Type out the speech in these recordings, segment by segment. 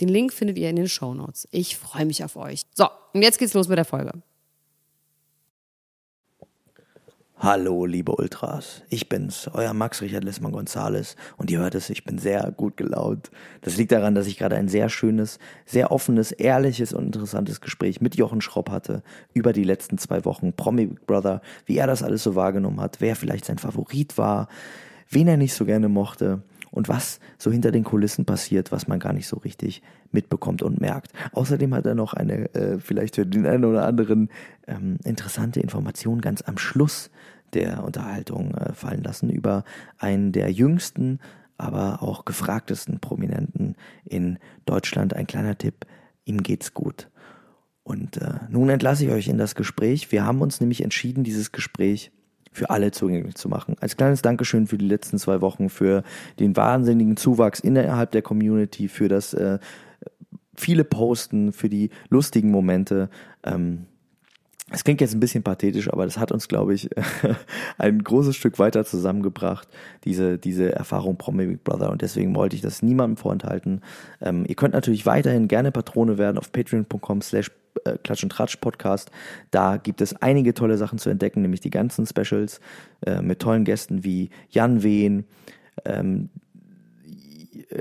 Den Link findet ihr in den Show Notes. Ich freue mich auf euch. So, und jetzt geht's los mit der Folge. Hallo, liebe Ultras. Ich bin's, euer Max Richard Lissmann Gonzales. Und ihr hört es, ich bin sehr gut gelaunt. Das liegt daran, dass ich gerade ein sehr schönes, sehr offenes, ehrliches und interessantes Gespräch mit Jochen Schropp hatte über die letzten zwei Wochen Promi Big Brother, wie er das alles so wahrgenommen hat, wer vielleicht sein Favorit war, wen er nicht so gerne mochte und was so hinter den Kulissen passiert, was man gar nicht so richtig mitbekommt und merkt. Außerdem hat er noch eine, äh, vielleicht für den einen oder anderen, ähm, interessante Information ganz am Schluss der Unterhaltung äh, fallen lassen über einen der jüngsten, aber auch gefragtesten Prominenten in Deutschland. Ein kleiner Tipp, ihm geht's gut. Und äh, nun entlasse ich euch in das Gespräch. Wir haben uns nämlich entschieden, dieses Gespräch für alle zugänglich zu machen. Als kleines Dankeschön für die letzten zwei Wochen, für den wahnsinnigen Zuwachs innerhalb der Community, für das äh, viele Posten, für die lustigen Momente. Ähm, es klingt jetzt ein bisschen pathetisch, aber das hat uns, glaube ich, ein großes Stück weiter zusammengebracht, diese, diese Erfahrung Promi Big Brother. Und deswegen wollte ich das niemandem vorenthalten. Ähm, ihr könnt natürlich weiterhin gerne Patrone werden auf patreon.com slash äh, Klatsch und Tratsch Podcast. Da gibt es einige tolle Sachen zu entdecken, nämlich die ganzen Specials äh, mit tollen Gästen wie Jan Wehn, ähm,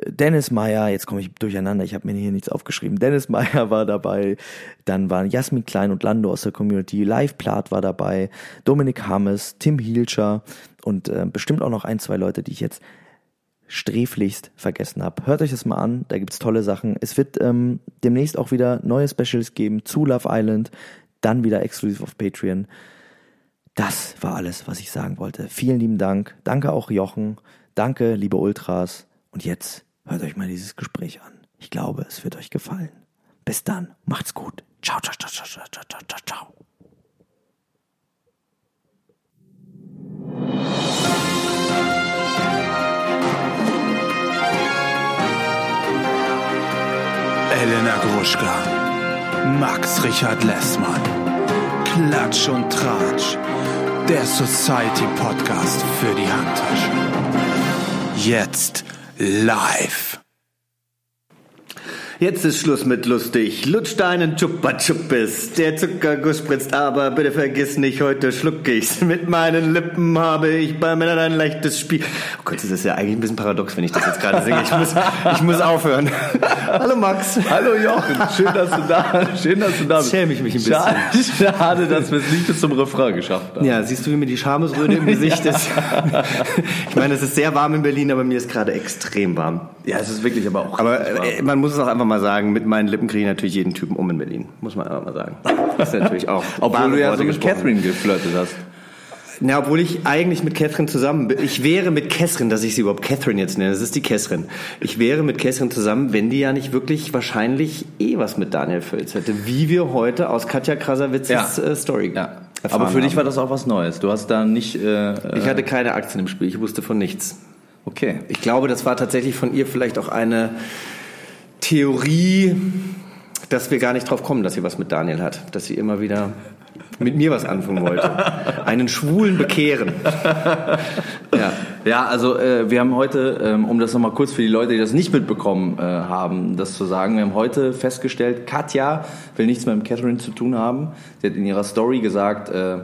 Dennis Meyer, jetzt komme ich durcheinander, ich habe mir hier nichts aufgeschrieben. Dennis Meyer war dabei, dann waren Jasmin Klein und Lando aus der Community, Live Plat war dabei, Dominik Hammes, Tim Hielscher und äh, bestimmt auch noch ein, zwei Leute, die ich jetzt sträflichst vergessen habe. Hört euch das mal an, da gibt's tolle Sachen. Es wird ähm, demnächst auch wieder neue Specials geben zu Love Island, dann wieder exklusiv auf Patreon. Das war alles, was ich sagen wollte. Vielen lieben Dank. Danke auch Jochen. Danke, liebe Ultras. Und jetzt hört euch mal dieses Gespräch an. Ich glaube, es wird euch gefallen. Bis dann. Macht's gut. Ciao, ciao, ciao, ciao, ciao, ciao, ciao, Elena Gruschka, Max Richard Lessmann, Klatsch und Tratsch, der Society Podcast für die Handtasche. Jetzt live. Jetzt ist Schluss mit lustig. Lutsch deinen Chupa Chuppis. Der Zuckerguss spritzt, aber bitte vergiss nicht, heute schluck ich's. Mit meinen Lippen habe ich bei Männern ein leichtes Spiel. Oh Gott, das ist ja eigentlich ein bisschen paradox, wenn ich das jetzt gerade singe. Ich muss, ich muss aufhören. Hallo Max. Hallo Jochen, schön, dass du da, schön, dass du da bist. Schäme ich mich ein bisschen. Schade, schade dass wir es nicht bis zum Refrain geschafft haben. Ja, siehst du, wie mir die Schamesröte im Gesicht ist? ich meine, es ist sehr warm in Berlin, aber mir ist gerade extrem warm. Ja, es ist wirklich aber auch. Aber äh, man muss es auch einfach mal sagen, mit meinen Lippen kriege ich natürlich jeden Typen um in Berlin. Muss man einfach mal sagen. Das ist natürlich auch. Obwohl du ja so mit. Catherine geflirtet hast. Na, obwohl ich eigentlich mit Catherine zusammen bin. Ich wäre mit Catherine, dass ich sie überhaupt Catherine jetzt nenne. Das ist die Catherine. Ich wäre mit Catherine zusammen, wenn die ja nicht wirklich wahrscheinlich eh was mit Daniel Völz hätte. Wie wir heute aus Katja Krasawitzes Ja. äh, Story Ja. Aber für dich haben. war das auch was Neues. Du hast da nicht. Äh, Ich hatte keine Aktien im Spiel. Ich wusste von nichts. Okay. Ich glaube, das war tatsächlich von ihr vielleicht auch eine Theorie, dass wir gar nicht drauf kommen, dass sie was mit Daniel hat. Dass sie immer wieder mit mir was anfangen wollte. Einen Schwulen bekehren. Ja. Ja, also äh, wir haben heute, ähm, um das nochmal kurz für die Leute, die das nicht mitbekommen äh, haben, das zu sagen, wir haben heute festgestellt, Katja will nichts mehr mit Catherine zu tun haben. Sie hat in ihrer Story gesagt, äh,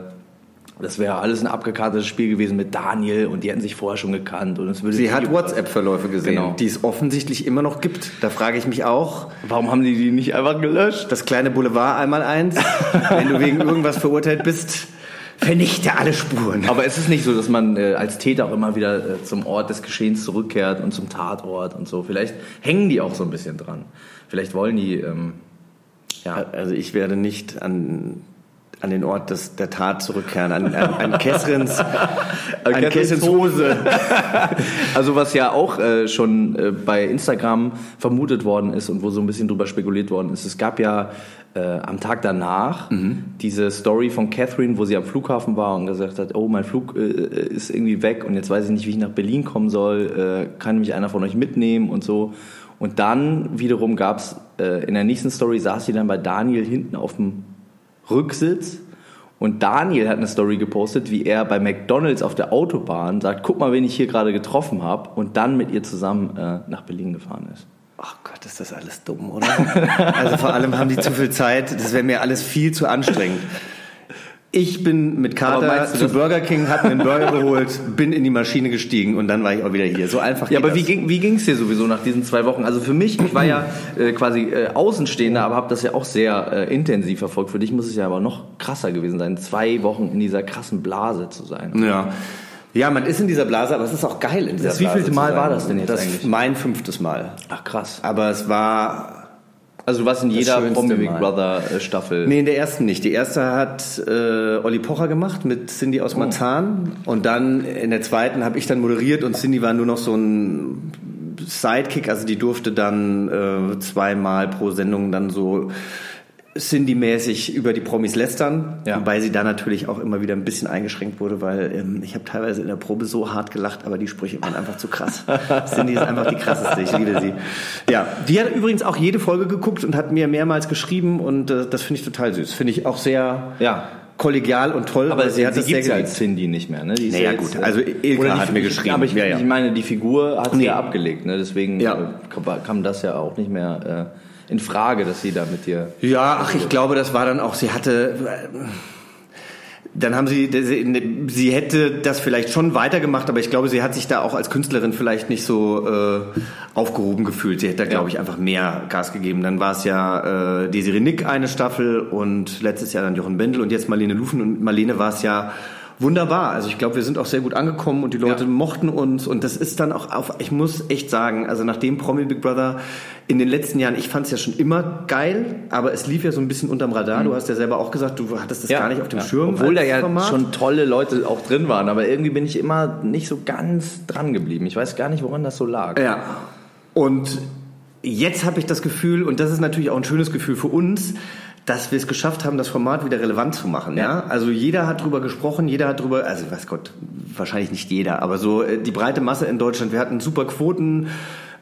das wäre alles ein abgekartetes Spiel gewesen mit Daniel und die hätten sich vorher schon gekannt. Und es würde Sie hat WhatsApp-Verläufe gesehen, Genau. die es offensichtlich immer noch gibt. Da frage ich mich auch, Warum haben die die nicht einfach gelöscht? das kleine Boulevard einmal eins, wenn du wegen irgendwas verurteilt bist, vernichte alle Spuren. Aber es ist nicht so, dass man äh, als Täter auch immer wieder äh, zum Ort des Geschehens zurückkehrt und zum Tatort und so. Vielleicht hängen die auch so ein bisschen dran. Vielleicht wollen die, ähm, ja. Also ich werde nicht an an den Ort des, der Tat zurückkehren, an, an, an Kesrins, an Kesrins Hose. Also was ja auch äh, schon äh, bei Instagram vermutet worden ist und wo so ein bisschen drüber spekuliert worden ist, es gab ja äh, am Tag danach diese Story von Catherine, wo sie am Flughafen war und gesagt hat, oh, mein Flug äh, ist irgendwie weg und jetzt weiß ich nicht, wie ich nach Berlin kommen soll, äh, kann mich einer von euch mitnehmen und so. Und dann wiederum gab's äh, in der nächsten Story saß sie dann bei Daniel hinten auf dem Rücksitz und Daniel hat eine Story gepostet, wie er bei McDonalds auf der Autobahn sagt, guck mal, wen ich hier gerade getroffen habe und dann mit ihr zusammen äh, nach Berlin gefahren ist. Ach Gott, ist das alles dumm, oder? Also vor allem haben die zu viel Zeit. Das wäre mir alles viel zu anstrengend. Ich bin mit Kater zu Burger King, hab mir einen Burger geholt, bin in die Maschine gestiegen und dann war ich auch wieder hier. So einfach Ja, aber wie das. ging wie ging's dir sowieso nach diesen zwei Wochen? Also für mich, ich war ja äh, quasi äh, Außenstehender, aber habe das ja auch sehr äh, intensiv verfolgt. Für dich muss es ja aber noch krasser gewesen sein, zwei Wochen in dieser krassen Blase zu sein. Ja. Ja, man ist in dieser Blase, aber es ist auch geil in dieser Das Blase. wievielte zu Mal war das denn jetzt das eigentlich? Mein fünftes Mal. Ach krass. Aber es war Also du warst in jeder Promi Big Mal. Brother äh, Staffel. Nee, in der ersten nicht. Die erste hat äh, Olli Pocher gemacht mit Cindy aus Marzahn. Und dann in der zweiten habe ich dann moderiert und Cindy war nur noch so ein Sidekick. Also die durfte dann äh, zweimal pro Sendung dann so Cindy-mäßig über die Promis lästern, Ja. wobei sie da natürlich auch immer wieder ein bisschen eingeschränkt wurde, weil ähm, ich habe teilweise in der Probe so hart gelacht, aber die Sprüche waren einfach zu krass. Cindy ist einfach die krasseste, ich liebe sie. Ja, die hat übrigens auch jede Folge geguckt und hat mir mehrmals geschrieben und äh, das finde ich total süß. Finde ich auch sehr Ja. kollegial und toll, Aber sie, hat sie das sehr gibt's ja als Cindy nicht mehr, ne? Die Naja, jetzt, gut, also Ilka hat mir geschrieben, Aber ich, ja, ja. ich meine, die Figur hat sie Nee. ja abgelegt, ne? Deswegen Ja. äh, kam, kam das ja auch nicht mehr äh, in Frage, dass sie da mit dir. Ja, ach, ich glaube, das war dann auch, sie hatte, dann haben sie, sie, hätte das vielleicht schon weitergemacht, aber ich glaube, sie hat sich da auch als Künstlerin vielleicht nicht so äh, aufgehoben gefühlt. Sie hätte da, glaube ich, einfach mehr Gas gegeben. Dann war es ja äh, Desiree Nick eine Staffel und letztes Jahr dann Jochen Bendel und jetzt Marlene Lufen und Marlene war es ja wunderbar. Also ich glaube, wir sind auch sehr gut angekommen und die Leute Ja. mochten uns und das ist dann auch auf, ich muss echt sagen, also nachdem Promi Big Brother in den letzten Jahren, ich fand es ja schon immer geil, aber es lief ja so ein bisschen unterm Radar. Du hast ja selber auch gesagt, du hattest das gar nicht auf dem Mhm. ja. Schirm. Obwohl da ja Format. schon tolle Leute auch drin waren, aber irgendwie bin ich immer nicht so ganz dran geblieben. Ich weiß gar nicht, woran das so lag. Ja. Und jetzt habe ich das Gefühl, und das ist natürlich auch ein schönes Gefühl für uns, dass wir es geschafft haben, das Format wieder relevant zu machen. Ja. Ja. Also jeder hat drüber gesprochen, jeder hat drüber, also weiß Gott, wahrscheinlich nicht jeder, aber so äh, die breite Masse in Deutschland. Wir hatten super Quoten.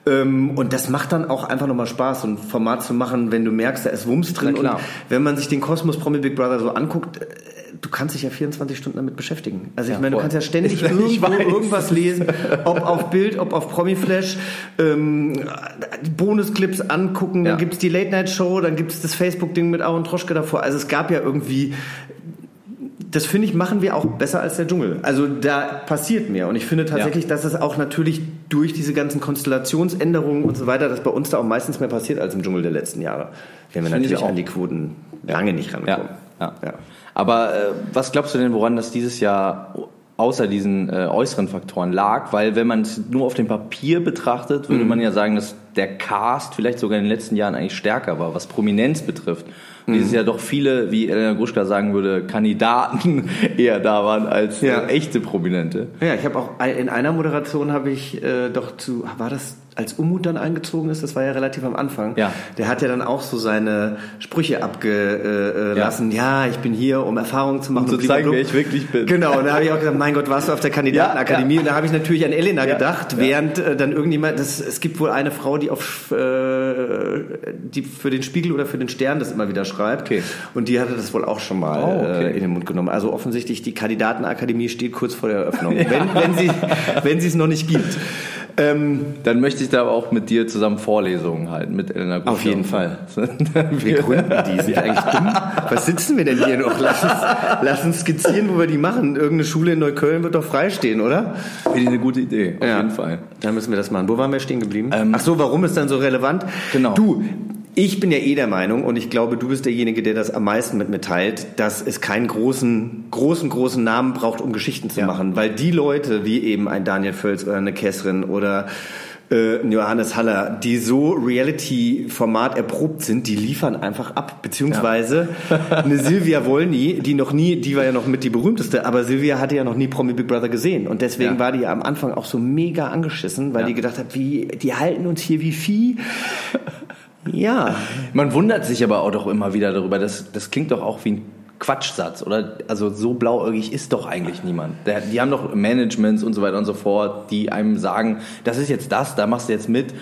Ähm, und das macht dann auch einfach nochmal Spaß, so ein Format zu machen, wenn du merkst, da ist Wumms drin. Und wenn man sich den Kosmos Promi Big Brother so anguckt, äh, du kannst dich ja 24 Stunden damit beschäftigen. Also ich Ja, meine, du voll. kannst ja ständig irgendwo weiß. irgendwas lesen, ob auf Bild, ob auf Promiflash, ähm, Bonusclips angucken, Ja. dann gibt's die Late-Night-Show, dann gibt's das Facebook-Ding mit Aaron Troschke davor. Also es gab ja irgendwie, das finde ich, machen wir auch besser als der Dschungel. Also da passiert mehr. Und ich finde tatsächlich, dass es auch natürlich durch diese ganzen Konstellationsänderungen und so weiter, dass bei uns da auch meistens mehr passiert als im Dschungel der letzten Jahre. Wenn wir natürlich auch. an die Quoten lange nicht rankommen. Ja, ja. Ja. Aber äh, was glaubst du denn, woran das dieses Jahr außer diesen äh, äußeren Faktoren lag? Weil wenn man es nur auf dem Papier betrachtet, Mhm. würde man ja sagen, dass der Cast vielleicht sogar in den letzten Jahren eigentlich stärker war, was Prominenz betrifft. Mhm. dieses Jahr doch viele, wie Elena Gruschka sagen würde, Kandidaten eher da waren als Ja. äh, echte Prominente. Ja, ich habe auch in einer Moderation habe ich äh, doch zu, war das als Umut dann eingezogen ist, das war ja relativ am Anfang. Ja. Der hat ja dann auch so seine Sprüche abgelassen. Ja. ich bin hier, um Erfahrungen zu machen. Um zu blablabla. zeigen, wer ich wirklich bin. Genau, und da habe ich auch gesagt, mein Gott, warst du auf der Kandidatenakademie? Ja, ja. Und da habe ich natürlich an Elena Ja, gedacht, ja. während äh, dann irgendjemand, das, es gibt wohl eine Frau, die auf äh, die für den Spiegel oder für den Stern das immer wieder schreibt. Okay. Und die hatte das wohl auch schon mal Oh, okay. äh, in den Mund genommen. Also offensichtlich, die Kandidatenakademie steht kurz vor der Eröffnung, wenn, wenn sie wenn sie es noch nicht gibt. Ähm, Dann möchte ich da aber auch mit dir zusammen Vorlesungen halten, mit Elena Gruschka. Auf jeden Fall. wir gründen die. Sind wir eigentlich dumm? Was sitzen wir denn hier noch? Lass uns, lass uns skizzieren, wo wir die machen. Irgendeine Schule in Neukölln wird doch freistehen, oder? Finde ich eine gute Idee, auf Ja. jeden Fall. Dann müssen wir das machen. Wo waren wir stehen geblieben? Ähm, Ach so, warum ist dann so relevant? Genau. Du, ich bin ja eh der Meinung und ich glaube, du bist derjenige, der das am meisten mit mir teilt, dass es keinen großen, großen, großen Namen braucht, um Geschichten zu Ja. machen. Weil die Leute, wie eben ein Daniel Völz oder eine Kessrin oder äh, Johannes Haller, die so Reality-Format erprobt sind, die liefern einfach ab. Beziehungsweise eine Silvia Wolny, die noch nie, die war ja noch mit die berühmteste, aber Silvia hatte ja noch nie Promi Big Brother gesehen. Und deswegen Ja. war die ja am Anfang auch so mega angeschissen, weil Ja. die gedacht hat, wie, die halten uns hier wie Vieh. Ja, Man wundert sich aber auch doch immer wieder darüber. Das, das klingt doch auch wie ein Quatschsatz, oder? Also so blauäugig ist doch eigentlich niemand. Die haben doch Managements und so weiter und so fort, die einem sagen, das ist jetzt das, da machst du jetzt mit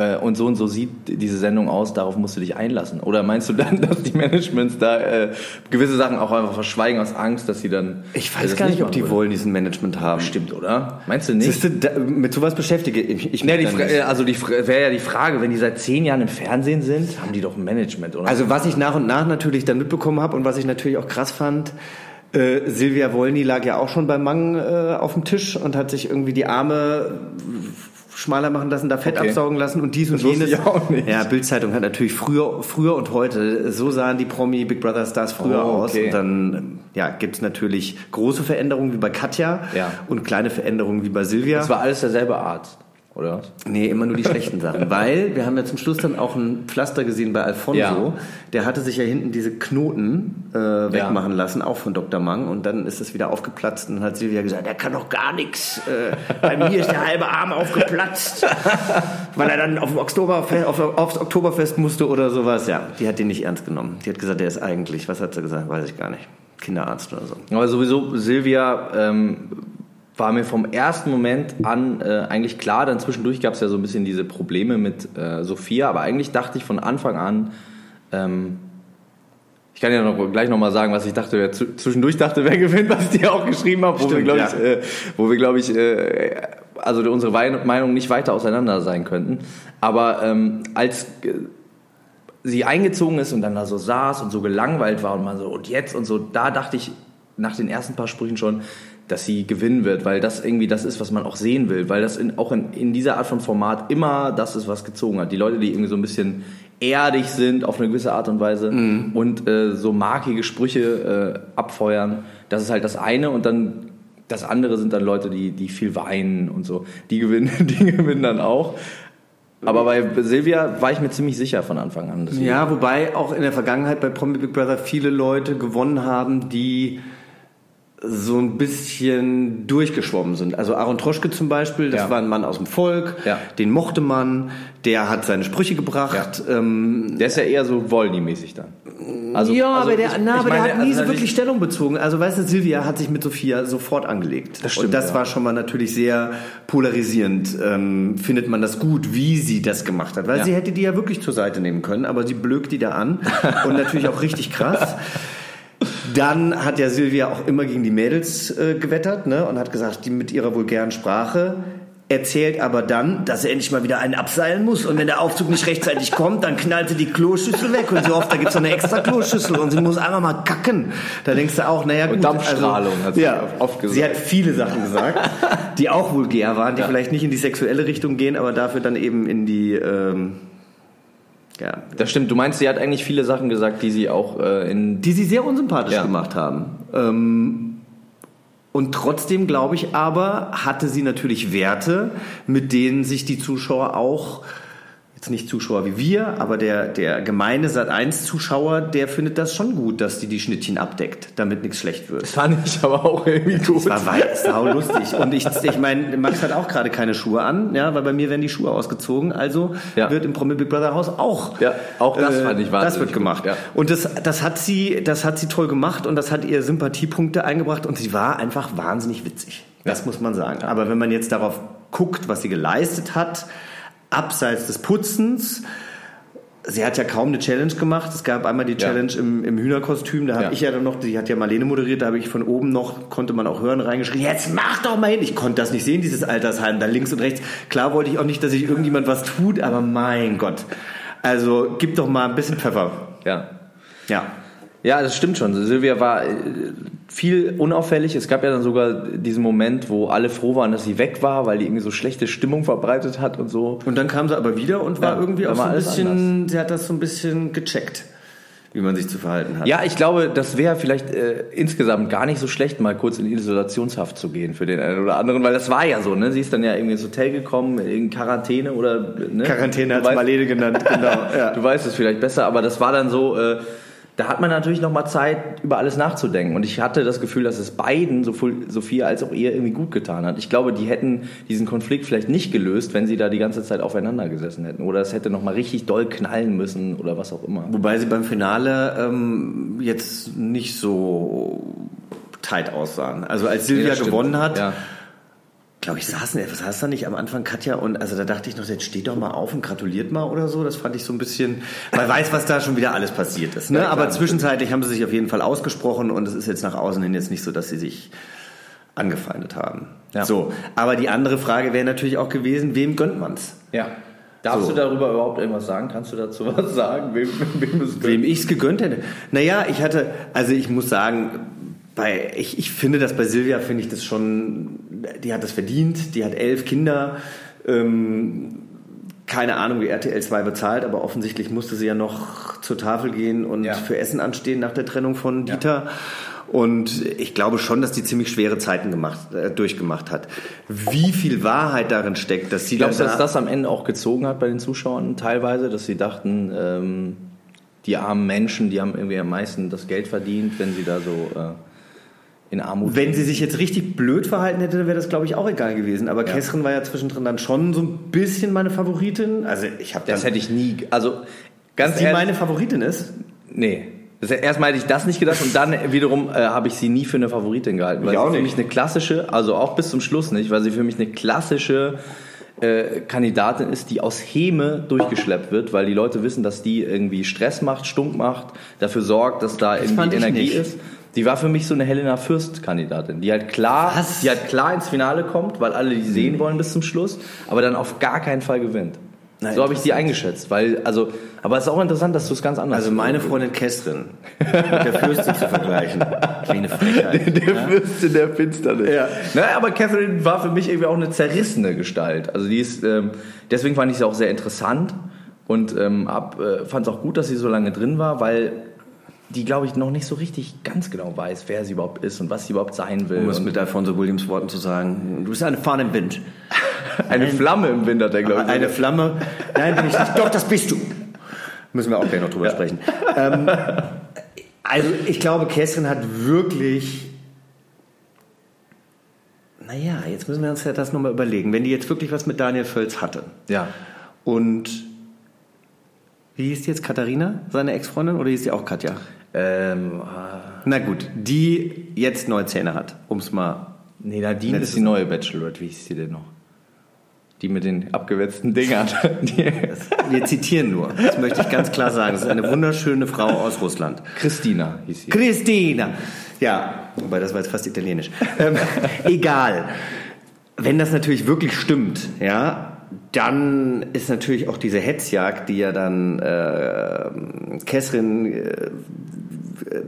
äh, und so und so sieht diese Sendung aus, darauf musst du dich einlassen. Oder meinst du dann, dass die Managements da äh, gewisse Sachen auch einfach verschweigen aus Angst, dass sie dann... ich äh, weiß gar nicht, ob die würden? wollen diesen Management haben. Stimmt, oder? Meinst du nicht? Siehst du, da, mit sowas beschäftige ich, ich Ja, mich die also die Fra- wäre ja die Frage, wenn die seit zehn Jahren im Fernsehen sind, haben die doch ein Management, oder? Also was ich nach und nach natürlich dann mitbekommen habe und was ich natürlich auch krass fand, äh, Silvia Wolny lag ja auch schon beim Mang äh, auf dem Tisch und hat sich irgendwie die Arme schmaler machen lassen, da Fett Okay. absaugen lassen und dies und Das jenes. ich auch nicht. Ja, Bildzeitung hat natürlich früher, früher und heute, so sahen die Promi Big Brother Stars früher Oh, aus. okay. Und dann ja, gibt's natürlich große Veränderungen wie bei Katja Ja. und kleine Veränderungen wie bei Silvia. das war alles derselbe Arzt, oder was? Nee, immer nur die schlechten Sachen. Weil wir haben ja zum Schluss dann auch ein Pflaster gesehen bei Alfonso. Ja. Der hatte sich ja hinten diese Knoten äh, wegmachen lassen, auch von Dr. Mang. Und dann ist es wieder aufgeplatzt. Und dann hat Silvia gesagt, der kann doch gar nichts. Äh, bei mir ist der halbe Arm aufgeplatzt. weil er dann auf dem Oktoberfest, auf, aufs Oktoberfest musste oder sowas. Ja, die hat den nicht ernst genommen. Die hat gesagt, der ist eigentlich, was hat sie gesagt? Weiß ich gar nicht. Kinderarzt oder so. Aber sowieso, Silvia ähm, war mir vom ersten Moment an äh, eigentlich klar. Dann zwischendurch gab es ja so ein bisschen diese Probleme mit äh, Sophia. Aber eigentlich dachte ich von Anfang an, ähm, ich kann ja noch, gleich nochmal sagen, was ich dachte, wer zwischendurch dachte, wer gewinnt, was ich dir auch geschrieben habe, wo Stimmt, wir, glaube ja. ich, äh, wo wir, glaube ich, äh, also unsere Meinungen nicht weiter auseinander sein könnten. Aber ähm, als äh, sie eingezogen ist und dann da so saß und so gelangweilt war und man so, und jetzt und so, da dachte ich nach den ersten paar Sprüchen schon, dass sie gewinnen wird, weil das irgendwie das ist, was man auch sehen will, weil das in, auch in, in dieser Art von Format immer das ist, was gezogen hat. Die Leute, die irgendwie so ein bisschen erdig sind auf eine gewisse Art und Weise und äh, so markige Sprüche äh, abfeuern, das ist halt das eine und dann das andere sind dann Leute, die, die viel weinen und so. Die gewinnen, die gewinnen dann auch. Aber bei Silvia war ich mir ziemlich sicher von Anfang an. deswegen- Ja, wobei auch in der Vergangenheit bei Promi Big Brother viele Leute gewonnen haben, die so ein bisschen durchgeschwommen sind. Also Aaron Troschke zum Beispiel, das Ja. war ein Mann aus dem Volk, Ja. den mochte man, der hat seine Sprüche gebracht. Ähm, Der ist ja eher so Wollny-mäßig dann. Also, ja, also aber der, ich- na, ich aber meine, der hat nie also so wirklich Stellung bezogen. Also weißt du, Silvia hat sich mit Sophia sofort angelegt. Das stimmt, Und das ja. war schon mal natürlich sehr polarisierend. Ähm, findet man das gut, wie sie das gemacht hat? Weil Ja. sie hätte die ja wirklich zur Seite nehmen können, aber sie blökt die da an. Und natürlich auch richtig krass. Dann hat ja Silvia auch immer gegen die Mädels äh, gewettert ne? und hat gesagt, die mit ihrer vulgären Sprache erzählt aber dann, dass er endlich mal wieder einen abseilen muss und wenn der Aufzug nicht rechtzeitig kommt, dann knallt sie die Kloschüssel weg und so oft, da gibt's so eine extra Kloschüssel und sie muss einmal mal kacken. Da denkst du auch, naja gut. Und Dampfstrahlung also, hat sie ja, oft gesagt. Sie hat viele Sachen gesagt, die auch vulgär waren, die vielleicht nicht in die sexuelle Richtung gehen, aber dafür dann eben in die... Ähm, ja, Das stimmt. Du meinst, sie hat eigentlich viele Sachen gesagt, die sie auch äh, in. die sie sehr unsympathisch Ja. gemacht haben. Ähm, und trotzdem glaube ich aber, hatte sie natürlich Werte, mit denen sich die Zuschauer auch, jetzt nicht Zuschauer wie wir, aber der, der gemeine Sat1-Zuschauer, der findet das schon gut, dass die die Schnittchen abdeckt, damit nichts schlecht wird. Das fand ich aber auch irgendwie gut. Es war weiß, sau lustig. Und ich, ich meine, Max hat auch gerade keine Schuhe an, ja, weil bei mir werden die Schuhe ausgezogen. Also Ja. wird im Promi Big Brother Haus auch. Ja, auch das äh, fand ich Das wahnsinnig wird gemacht. gut, ja. Und das, das hat sie, das hat sie toll gemacht und das hat ihr Sympathiepunkte eingebracht und sie war einfach wahnsinnig witzig. Das muss man sagen. Aber wenn man jetzt darauf guckt, was sie geleistet hat, abseits des Putzens, Sie hat ja kaum eine Challenge gemacht. Es gab einmal die Challenge im, im Hühnerkostüm. Da habe Ja. ich ja dann noch, die hat ja Marlene moderiert, da habe ich von oben noch, konnte man auch hören, reingeschrien, jetzt mach doch mal hin. Ich konnte das nicht sehen, dieses Altersheim, da links und rechts. Klar wollte ich auch nicht, dass sich irgendjemand was tut, aber mein Gott. Also gib doch mal ein bisschen Pfeffer. Ja. Ja. Ja, das stimmt schon. Silvia war äh, viel unauffällig. Es gab ja dann sogar diesen Moment, wo alle froh waren, dass sie weg war, weil die irgendwie so schlechte Stimmung verbreitet hat und so. Und dann kam sie aber wieder und war Ja, irgendwie auch so ein bisschen, sie hat das so ein bisschen gecheckt. wie man sich zu verhalten hat. Ja, ich glaube, das wäre vielleicht äh, insgesamt gar nicht so schlecht, mal kurz in Isolationshaft zu gehen für den einen oder anderen, weil das war ja so, ne? Sie ist dann ja irgendwie ins Hotel gekommen, in Quarantäne oder ne? Quarantäne hat Marlene genannt, genau. Ja. Du weißt es vielleicht besser, aber das war dann so, äh, da hat man natürlich noch mal Zeit, über alles nachzudenken. Und ich hatte das Gefühl, dass es beiden, sowohl Sophia als auch ihr, irgendwie gut getan hat. Ich glaube, die hätten diesen Konflikt vielleicht nicht gelöst, wenn sie da die ganze Zeit aufeinander gesessen hätten. Oder es hätte noch mal richtig doll knallen müssen oder was auch immer. Wobei sie beim Finale ähm, jetzt nicht so tight aussahen. Also als Silvia stimmt. gewonnen hat, Ja. Glaube ich, saßen, was saß da nicht am Anfang Katja und also da dachte ich noch, jetzt steht doch mal auf und gratuliert mal oder so. Das fand ich so ein bisschen, man weiß, was da schon wieder alles passiert ist. Ne? Ja, Aber zwischenzeitlich haben sie sich auf jeden Fall ausgesprochen und es ist jetzt nach außen hin jetzt nicht so, dass sie sich angefeindet haben. Ja. So, aber die andere Frage wäre natürlich auch gewesen, wem gönnt man's? Ja. Darfst So. du darüber überhaupt irgendwas sagen? Kannst du dazu was sagen? Wem, wem es Wem ich es gegönnt hätte. Naja, ich hatte, also ich muss sagen, bei, ich, ich finde das bei Silvia, finde ich das schon, die hat das verdient, die hat elf Kinder, ähm, keine Ahnung, wie RTL 2 bezahlt, aber offensichtlich musste sie ja noch zur Tafel gehen und Ja. für Essen anstehen nach der Trennung von Ja. Dieter. Und ich glaube schon, dass die ziemlich schwere Zeiten gemacht, äh, durchgemacht hat. Wie viel Wahrheit darin steckt, dass sie Glaubst du, dann dass da- das am Ende auch gezogen hat bei den Zuschauern teilweise, dass sie dachten, ähm, die armen Menschen, die haben irgendwie am meisten das Geld verdient, wenn sie da so äh, in Armut Wenn sie sich jetzt richtig blöd verhalten hätte, dann wäre das, glaube ich, auch egal gewesen. Aber Ja. Kessrin war ja zwischendrin dann schon so ein bisschen meine Favoritin. Also ich habe Das hätte ich nie, also ganz die ehrlich, meine Favoritin ist. nee. Das, erstmal hätte ich das nicht gedacht und dann wiederum äh, habe ich sie nie für eine Favoritin gehalten. Weil Ich auch sie für nicht. mich eine klassische, also auch bis zum Schluss nicht, weil sie für mich eine klassische äh, Kandidatin ist, die aus Häme durchgeschleppt wird, weil die Leute wissen, dass die irgendwie Stress macht, stunk macht, dafür sorgt, dass da fand irgendwie Energie ist. Die war für mich so eine Helena Fürst-Kandidatin, die halt klar, Was? die halt klar ins Finale kommt, weil alle die sehen wollen bis zum Schluss, aber dann auf gar keinen Fall gewinnt. Na, so habe ich die eingeschätzt, weil also, aber es ist auch interessant, dass du es ganz anders. Also meine Freundin Kestrin mit der Fürstin zu vergleichen. Wie eine Frechheit. der Fürst in der Finsternis. Ja. Naja, aber Catherine war für mich irgendwie auch eine zerrissene Gestalt. Also die ist, ähm, deswegen fand ich sie auch sehr interessant und ähm, äh, fand es auch gut, dass sie so lange drin war, weil die, glaube ich, noch nicht so richtig ganz genau weiß, wer sie überhaupt ist und was sie überhaupt sein will. Um es mit Alfonso Williams Worten zu sagen, du bist eine Fahne im Wind. eine Flamme im Winter, der glaube ich. Eine Flamme. Nein, bin ich nicht. Doch, das bist du. Müssen wir auch gleich noch drüber sprechen. Ähm, also ich glaube, Kestrin hat wirklich... Naja, jetzt müssen wir uns ja das nochmal überlegen. Wenn die jetzt wirklich was mit Daniel Völz hatte ja. und... Wie hieß die jetzt? Katharina, seine Ex-Freundin? Oder hieß die auch Katja? Ähm, Na gut, die jetzt neue Zähne hat, um es mal... nee, Nadine ist die neue Bachelorette. Wie hieß sie denn noch? Die mit den abgewetzten Dingern. Wir zitieren nur. Das möchte ich ganz klar sagen. Das ist eine wunderschöne Frau aus Russland. Christina hieß sie. Christina. Ja, wobei das war jetzt fast italienisch. Ähm, egal. Wenn das natürlich wirklich stimmt, ja, dann ist natürlich auch diese Hetzjagd, die ja dann äh, Kessrin äh,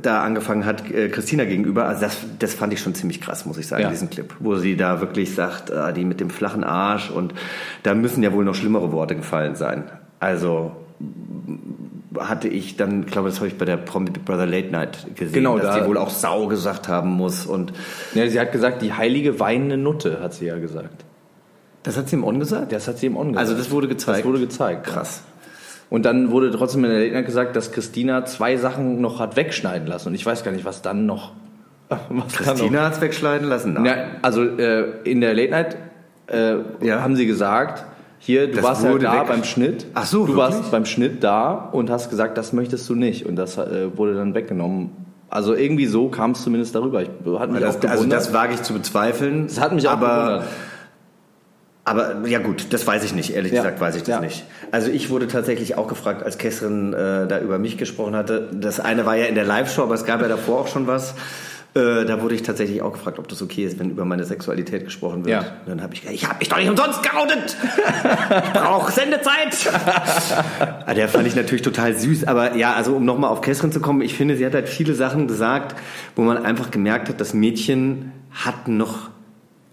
da angefangen hat, äh, Christina gegenüber, also das, das fand ich schon ziemlich krass, muss ich sagen, Ja. diesen Clip, wo sie da wirklich sagt, äh, die mit dem flachen Arsch und da müssen ja wohl noch schlimmere Worte gefallen sein. Also hatte ich dann, ich glaube, das habe ich bei der Promi Big Brother Late Night gesehen, Genau, dass da- die wohl auch Sau gesagt haben muss und Ja, sie hat gesagt, die heilige weinende Nutte, hat sie ja gesagt. Das hat sie im On gesagt? Das hat sie im On gesagt. Also das wurde gezeigt? Das wurde gezeigt. Krass. Und dann wurde trotzdem in der Late Night gesagt, dass Christina zwei Sachen noch hat wegschneiden lassen. Und ich weiß gar nicht, was dann noch. Was Christina hat es wegschneiden lassen? Nein. Ja, also äh, in der Late Night äh, Ja. haben sie gesagt, hier, du Das warst ja da weg- beim Schnitt. Ach so, Du wirklich? warst beim Schnitt da und hast gesagt, das möchtest du nicht. Und das äh, wurde dann weggenommen. Also irgendwie so kam es zumindest darüber. Ich hat mich Das, auch also gewundert. das wage ich zu bezweifeln. das hat mich auch aber, gewundert. Aber ja gut, das weiß ich nicht. Ehrlich Ja. gesagt weiß ich das Ja. nicht. Also ich wurde tatsächlich auch gefragt, als Kessrin äh, da über mich gesprochen hatte. Das eine war ja in der Live-Show, aber es gab ja davor auch schon was. Äh, da wurde ich tatsächlich auch gefragt, ob das okay ist, wenn über meine Sexualität gesprochen wird. Ja. Dann habe ich gesagt, ich habe mich doch nicht umsonst geoutet. Ich brauche Sendezeit. Ah, der fand ich natürlich total süß. Aber ja, also um nochmal auf Kessrin zu kommen, ich finde, sie hat halt viele Sachen gesagt, wo man einfach gemerkt hat, das Mädchen hat noch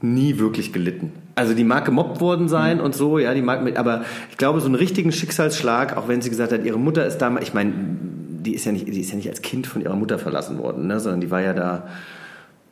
nie wirklich gelitten. Also die mag gemobbt worden sein und so, ja, die mag mit, aber ich glaube, so einen richtigen Schicksalsschlag, auch wenn sie gesagt hat, ihre Mutter ist damals, ich meine, die ist ja nicht, die ist ja nicht als Kind von ihrer Mutter verlassen worden, ne? sondern die war ja da,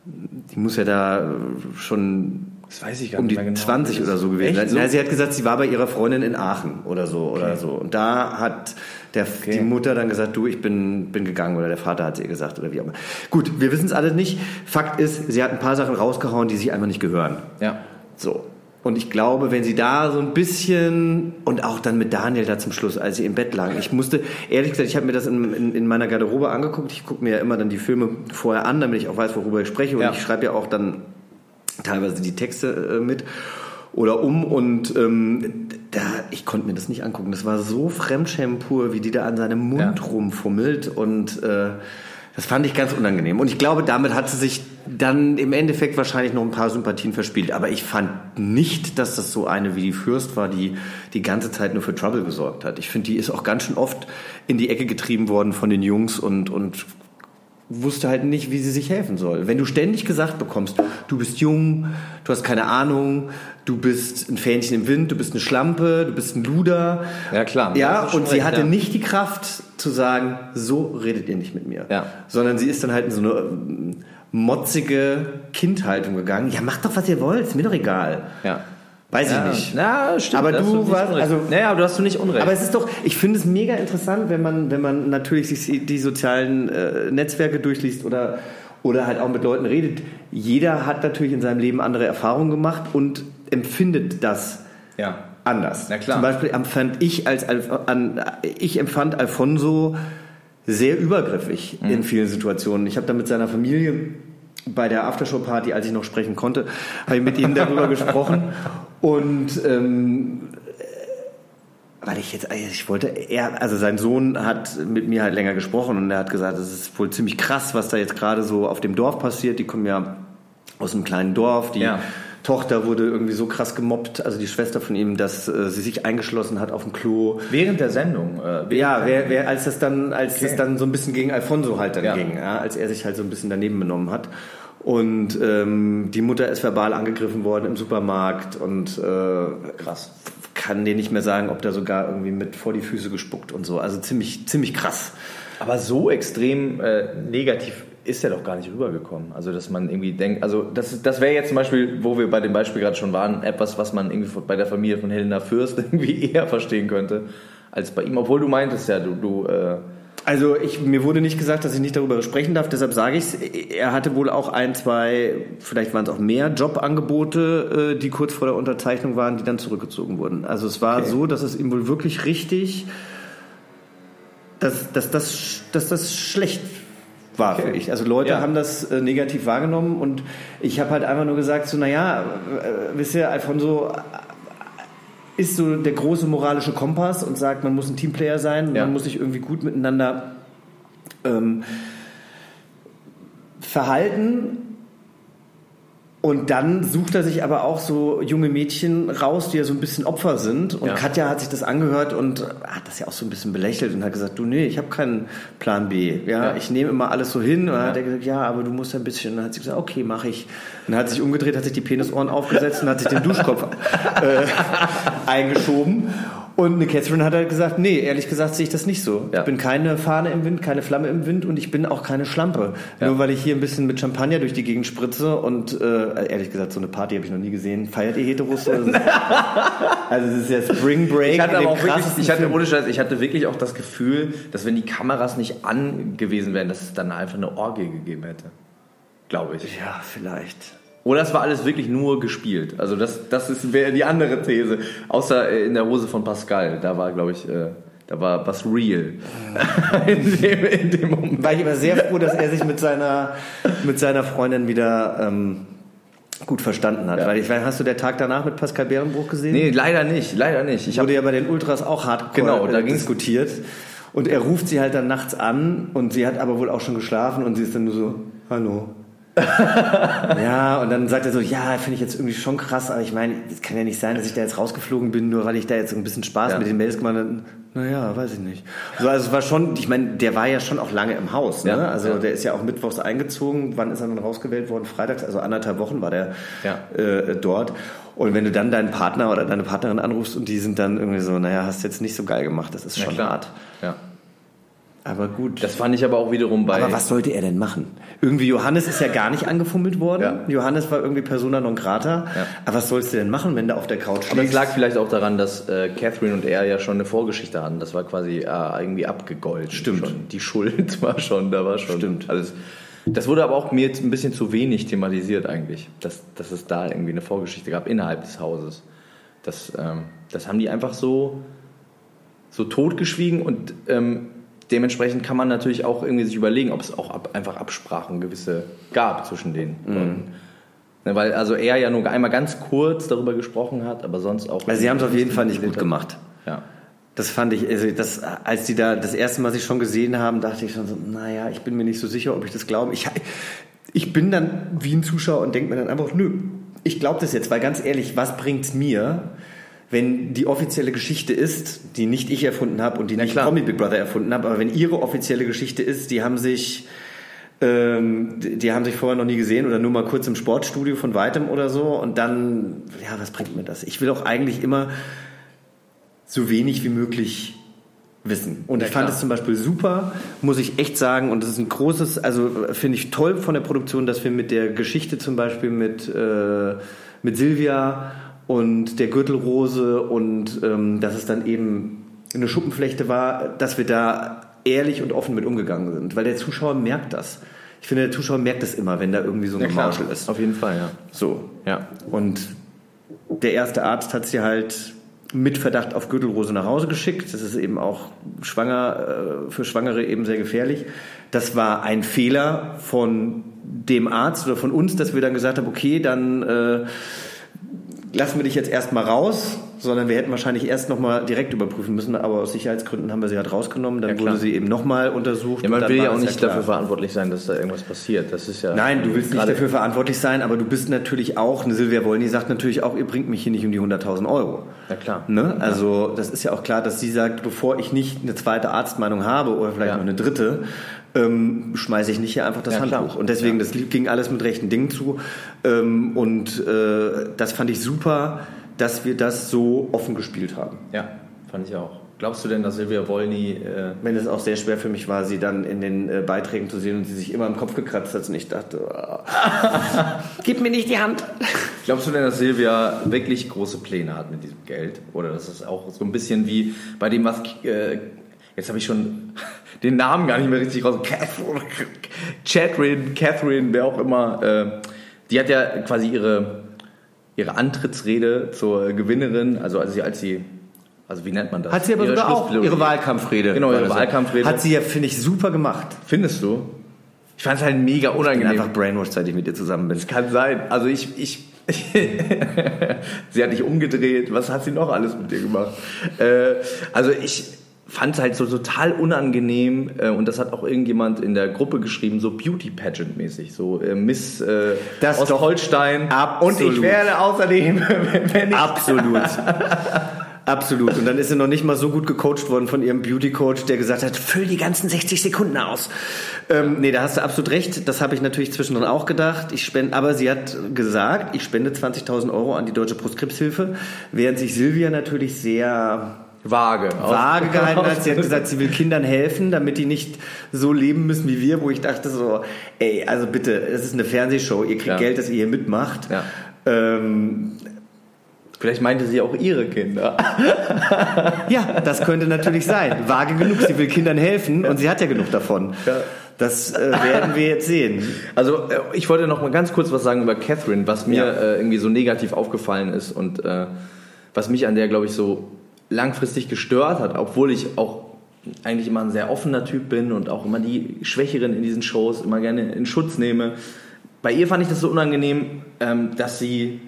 die muss ja da schon Das weiß ich gar um die genau. 20 oder so gewesen Echt sein. so? Na, sie hat gesagt, sie war bei ihrer Freundin in Aachen oder so oder so. Und da hat der, die Mutter dann gesagt, du, ich bin, bin gegangen oder der Vater hat sie ihr gesagt oder wie auch immer. Gut, wir wissen es alle nicht. Fakt ist, sie hat ein paar Sachen rausgehauen, die sich einfach nicht gehören. Ja. So. Und ich glaube, wenn sie da so ein bisschen und auch dann mit Daniel da zum Schluss, als sie im Bett lagen, ich musste, ehrlich gesagt, ich habe mir das in, in, in meiner Garderobe angeguckt. Ich gucke mir ja immer dann die Filme vorher an, damit ich auch weiß, worüber ich spreche. Und Ja. ich schreibe ja auch dann teilweise die Texte äh, mit oder um und ähm, da ich konnte mir das nicht angucken. Das war so Fremdschämen pur, wie die da an seinem Mund Ja. rumfummelt und äh, das fand ich ganz unangenehm. Und ich glaube, damit hat sie sich dann im Endeffekt wahrscheinlich noch ein paar Sympathien verspielt. Aber ich fand nicht, dass das so eine wie die Fürst war, die die ganze Zeit nur für Trouble gesorgt hat. Ich finde, die ist auch ganz schön oft in die Ecke getrieben worden von den Jungs und, und wusste halt nicht, wie sie sich helfen soll. Wenn du ständig gesagt bekommst, du bist jung, du hast keine Ahnung, du bist ein Fähnchen im Wind, du bist eine Schlampe, du bist ein Luder. Ja, klar. Ja, und sie hatte ja. nicht die Kraft zu sagen, so redet ihr nicht mit mir. Ja. Sondern sie ist dann halt in so eine ähm, motzige Kindhaltung gegangen. Ja, macht doch, was ihr wollt, ist mir doch egal. Ja. Weiß ja. ich nicht. Na, stimmt. Aber du nicht warst- also- naja, aber du hast du nicht Unrecht. Aber es ist doch, ich finde es mega interessant, wenn man, wenn man natürlich sich die sozialen äh, Netzwerke durchliest oder, oder halt auch mit Leuten redet. Jeder hat natürlich in seinem Leben andere Erfahrungen gemacht und empfindet das ja. anders. Na klar. Zum Beispiel empfand ich als Alf an, ich empfand Alfonso sehr übergriffig Mhm. in vielen Situationen. Ich habe da mit seiner Familie bei der Aftershow-Party, als ich noch sprechen konnte, habe ich mit ihnen darüber gesprochen und ähm, weil ich jetzt, ich wollte, er, also sein Sohn hat mit mir halt länger gesprochen und er hat gesagt, es ist wohl ziemlich krass, was da jetzt gerade so auf dem Dorf passiert. Die kommen ja aus einem kleinen Dorf, die Ja. Tochter wurde irgendwie so krass gemobbt, also die Schwester von ihm, dass äh, sie sich eingeschlossen hat auf dem Klo. Während der Sendung. Äh, Ja, wer, wer, als das dann, als das dann so ein bisschen gegen Alfonso halt dann Ja. ging, ja, als er sich halt so ein bisschen daneben benommen hat. Und ähm, die Mutter ist verbal angegriffen worden im Supermarkt und äh, Krass. kann dir nicht mehr sagen, ob da sogar irgendwie mit vor die Füße gespuckt und so. Also ziemlich, ziemlich krass. Aber so extrem äh, negativ ist er doch gar nicht rübergekommen. Also, dass man irgendwie denkt, also das, das wäre jetzt zum Beispiel, wo wir bei dem Beispiel gerade schon waren, etwas, was man irgendwie bei der Familie von Helena Fürst irgendwie eher verstehen könnte, als bei ihm. Obwohl du meintest ja, du, du äh, Also ich, mir wurde nicht gesagt, dass ich nicht darüber sprechen darf, deshalb sage ich es. Er hatte wohl auch ein, zwei, vielleicht waren es auch mehr Jobangebote, äh, die kurz vor der Unterzeichnung waren, die dann zurückgezogen wurden. Also es war so, dass es ihm wohl wirklich richtig, dass, dass, das, dass das schlecht war für ich. Also Leute Ja. haben das äh, negativ wahrgenommen und ich habe halt einfach nur gesagt, so naja, äh, wisst ihr, Alfonso ist so der große moralische Kompass und sagt, man muss ein Teamplayer sein, Ja. man muss sich irgendwie gut miteinander ähm, verhalten. Und dann sucht er sich aber auch so junge Mädchen raus, die ja so ein bisschen Opfer sind. Und Ja. Katja hat sich das angehört und hat das ja auch so ein bisschen belächelt und hat gesagt, du nee, ich habe keinen Plan B. Ja, Ja. ich nehme immer alles so hin. Und dann hat er gesagt, ja, aber du musst ein bisschen. Und dann hat sie gesagt, okay, mache ich. Und dann hat sich umgedreht, hat sich die Penisohren aufgesetzt und hat sich den Duschkopf äh, eingeschoben. Und eine Catherine hat halt gesagt, nee, ehrlich gesagt sehe ich das nicht so. Ja. Ich bin keine Fahne im Wind, keine Flamme im Wind und ich bin auch keine Schlampe. Ja. Nur weil ich hier ein bisschen mit Champagner durch die Gegend spritze und äh, ehrlich gesagt, so eine Party habe ich noch nie gesehen. Feiert ihr Heteros? so? also es ist ja Spring Break. Ich hatte aber auch wirklich, ich hatte ohne Scheiß, ich hatte wirklich auch das Gefühl, dass wenn die Kameras nicht an gewesen wären, dass es dann einfach eine Orgie gegeben hätte. Glaube ich. Ja, vielleicht. Oder es war alles wirklich nur gespielt. Also das, das ist wäre die andere These. Außer äh, in der Hose von Pascal. Da war, glaube ich, äh, da war was real. in, dem, in dem Moment. War ich aber sehr froh, dass er sich mit seiner, mit seiner Freundin wieder ähm, gut verstanden hat. Ja. Weil ich weiß, hast du der Tag danach mit Pascal Bärenbruch gesehen? Nee, leider nicht. Leider nicht. Ich wurde ja bei den Ultras auch hardcore Genau, da äh, ging's- diskutiert. Und er ruft sie halt dann nachts an und sie hat aber wohl auch schon geschlafen und sie ist dann nur so, hallo. ja, und dann sagt er so, ja, finde ich jetzt irgendwie schon krass, aber ich meine, es kann ja nicht sein, dass ich da jetzt rausgeflogen bin, nur weil ich da jetzt ein bisschen Spaß Ja. mit den Mails gemacht habe. Naja, weiß ich nicht. So, also es war schon, ich meine, der war ja schon auch lange im Haus. Ne? Ja, also ja. der ist ja auch mittwochs eingezogen. Wann ist er dann rausgewählt worden? Freitags, also anderthalb Wochen war der Ja. äh, dort. Und wenn du dann deinen Partner oder deine Partnerin anrufst und die sind dann irgendwie so, naja, hast jetzt nicht so geil gemacht, das ist schon hart. Ja. Aber gut. Das fand ich aber auch wiederum bei. Aber was sollte er denn machen? Irgendwie Johannes ist ja gar nicht angefummelt worden. Ja. Johannes war irgendwie Persona non grata. Ja. Aber was sollst du denn machen, wenn du auf der Couch Aber es liegst? lag vielleicht auch daran, dass äh, Catherine und er ja schon eine Vorgeschichte hatten. Das war quasi äh, irgendwie abgegolten. Stimmt. Schon. Die Schuld war schon, da war schon. Stimmt. Alles. Das wurde aber auch mir jetzt ein bisschen zu wenig thematisiert eigentlich, dass, dass es da irgendwie eine Vorgeschichte gab innerhalb des Hauses. Das, ähm, das haben die einfach so, so totgeschwiegen und ähm, dementsprechend kann man natürlich auch irgendwie sich überlegen, ob es auch ab, einfach Absprachen gewisse gab zwischen den Mhm. Leuten. Ne, weil also er ja nur einmal ganz kurz darüber gesprochen hat, aber sonst auch. Also sie haben es auf jeden Fall nicht gut gemacht. Ja. Das fand ich, also das, als die da das erste Mal sich schon gesehen haben, dachte ich schon so, naja, ich bin mir nicht so sicher, ob ich das glaube. Ich, ich bin dann wie ein Zuschauer und denke mir dann einfach, nö, ich glaube das jetzt, weil ganz ehrlich, was bringt's mir, wenn die offizielle Geschichte ist, die nicht ich erfunden habe und die nicht klar. Promi Big Brother erfunden habe, aber wenn ihre offizielle Geschichte ist, die haben sich ähm, die die haben sich vorher noch nie gesehen oder nur mal kurz im Sportstudio von weitem oder so und dann, ja, was bringt mir das? Ich will auch eigentlich immer so wenig wie möglich wissen. Und ich fand es zum Beispiel super, muss ich echt sagen, und das ist ein großes, also finde ich toll von der Produktion, dass wir mit der Geschichte zum Beispiel mit, äh, mit Silvia und der Gürtelrose und ähm, dass es dann eben eine Schuppenflechte war, dass wir da ehrlich und offen mit umgegangen sind, weil der Zuschauer merkt das. Ich finde, der Zuschauer merkt das immer, wenn da irgendwie so ein Gemauschel ist. Auf jeden Fall, ja. So. Ja. Und der erste Arzt hat sie halt mit Verdacht auf Gürtelrose nach Hause geschickt. Das ist eben auch schwanger, äh, für Schwangere eben sehr gefährlich. Das war ein Fehler von dem Arzt oder von uns, dass wir dann gesagt haben, okay, dann äh, lassen wir dich jetzt erstmal raus, sondern wir hätten wahrscheinlich erst nochmal direkt überprüfen müssen, aber aus Sicherheitsgründen haben wir sie halt rausgenommen. Dann Ja, wurde sie eben nochmal untersucht. Ja, man will ja auch nicht klar. dafür verantwortlich sein, dass da irgendwas passiert. Das ist ja. Nein, du willst nicht dafür verantwortlich sein, aber du bist natürlich auch, eine Silvia Wollny sagt natürlich auch, ihr bringt mich hier nicht um die 100.000 Euro. Ja, klar. Ne? Also das ist ja auch klar, dass sie sagt, bevor ich nicht eine zweite Arztmeinung habe oder vielleicht Ja. noch eine dritte, ähm, schmeiße ich nicht hier einfach das Ja, klar. Handtuch. Und deswegen, das ging alles mit rechten Dingen zu. Ähm, und äh, das fand ich super, dass wir das so offen gespielt haben. Ja, fand ich auch. Glaubst du denn, dass Silvia Wolny. Äh, Wenn es auch sehr schwer für mich war, sie dann in den äh, Beiträgen zu sehen und sie sich immer im Kopf gekratzt hat und ich dachte, oh, gib mir nicht die Hand. glaubst du denn, dass Silvia wirklich große Pläne hat mit diesem Geld? Oder dass es auch so ein bisschen wie bei dem, was. Äh, jetzt habe ich schon den Namen gar nicht mehr richtig raus. Catherine, Catherine, wer auch immer. Äh, die hat ja quasi ihre, ihre Antrittsrede zur Gewinnerin, also als sie, als sie. Also wie nennt man das? Hat sie aber Ihre sogar auch ihre Wahlkampfrede. Genau, ihre das. Wahlkampfrede. Hat sie ja, finde ich, super gemacht. Findest du? Ich fand es halt mega Ich bin unangenehm. einfach brainwashed, seit ich mit dir zusammen bin. Kann sein. Also ich, ich sie hat dich umgedreht. Was hat sie noch alles mit dir gemacht? Äh, also ich fand es halt so total unangenehm äh, und das hat auch irgendjemand in der Gruppe geschrieben, so Beauty Pageant mäßig, so äh, Miss äh, Das aus. Holstein. Absolut. Und ich werde außerdem, wenn ich Absolut. Absolut. Und dann ist sie noch nicht mal so gut gecoacht worden von ihrem Beauty-Coach, der gesagt hat, füll die ganzen 60 Sekunden aus. Ähm, nee, da hast du absolut recht. Das habe ich natürlich zwischendrin auch gedacht. Ich spende, aber sie hat gesagt, ich spende 20.000 Euro an die Deutsche Brustkrebshilfe, während sich Silvia natürlich sehr vage, vage gehalten hat. Sie hat gesagt, sie will Kindern helfen, damit die nicht so leben müssen wie wir, wo ich dachte so, ey, also bitte, es ist eine Fernsehshow, ihr kriegt Ja. Geld, dass ihr hier mitmacht. Ja. Ähm, Vielleicht meinte sie auch ihre Kinder. ja, das könnte natürlich sein. Vage genug, sie will Kindern helfen und sie hat ja genug davon. Ja. Das äh, werden wir jetzt sehen. Also äh, ich wollte noch mal ganz kurz was sagen über Catherine, was mir Ja. äh, irgendwie so negativ aufgefallen ist und äh, was mich an der, glaube ich, so langfristig gestört hat, obwohl ich auch eigentlich immer ein sehr offener Typ bin und auch immer die Schwächeren in diesen Shows immer gerne in Schutz nehme. Bei ihr fand ich das so unangenehm, ähm, dass sie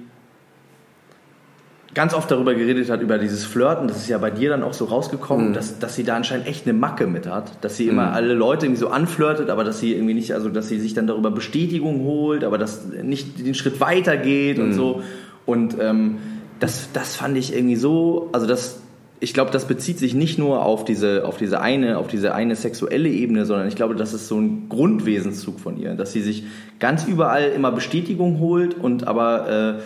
ganz oft darüber geredet hat, über dieses Flirten. Das ist ja bei dir dann auch so rausgekommen, dass, dass sie da anscheinend echt eine Macke mit hat. Dass sie immer alle Leute irgendwie so anflirtet, aber dass sie irgendwie nicht, also dass sie sich dann darüber Bestätigung holt, aber dass nicht den Schritt weitergeht und so. Und ähm, das, das fand ich irgendwie so, also das, ich glaube, das bezieht sich nicht nur auf diese, auf diese eine, auf diese eine sexuelle Ebene, sondern ich glaube, das ist so ein Grundwesenszug von ihr, dass sie sich ganz überall immer Bestätigung holt und aber äh,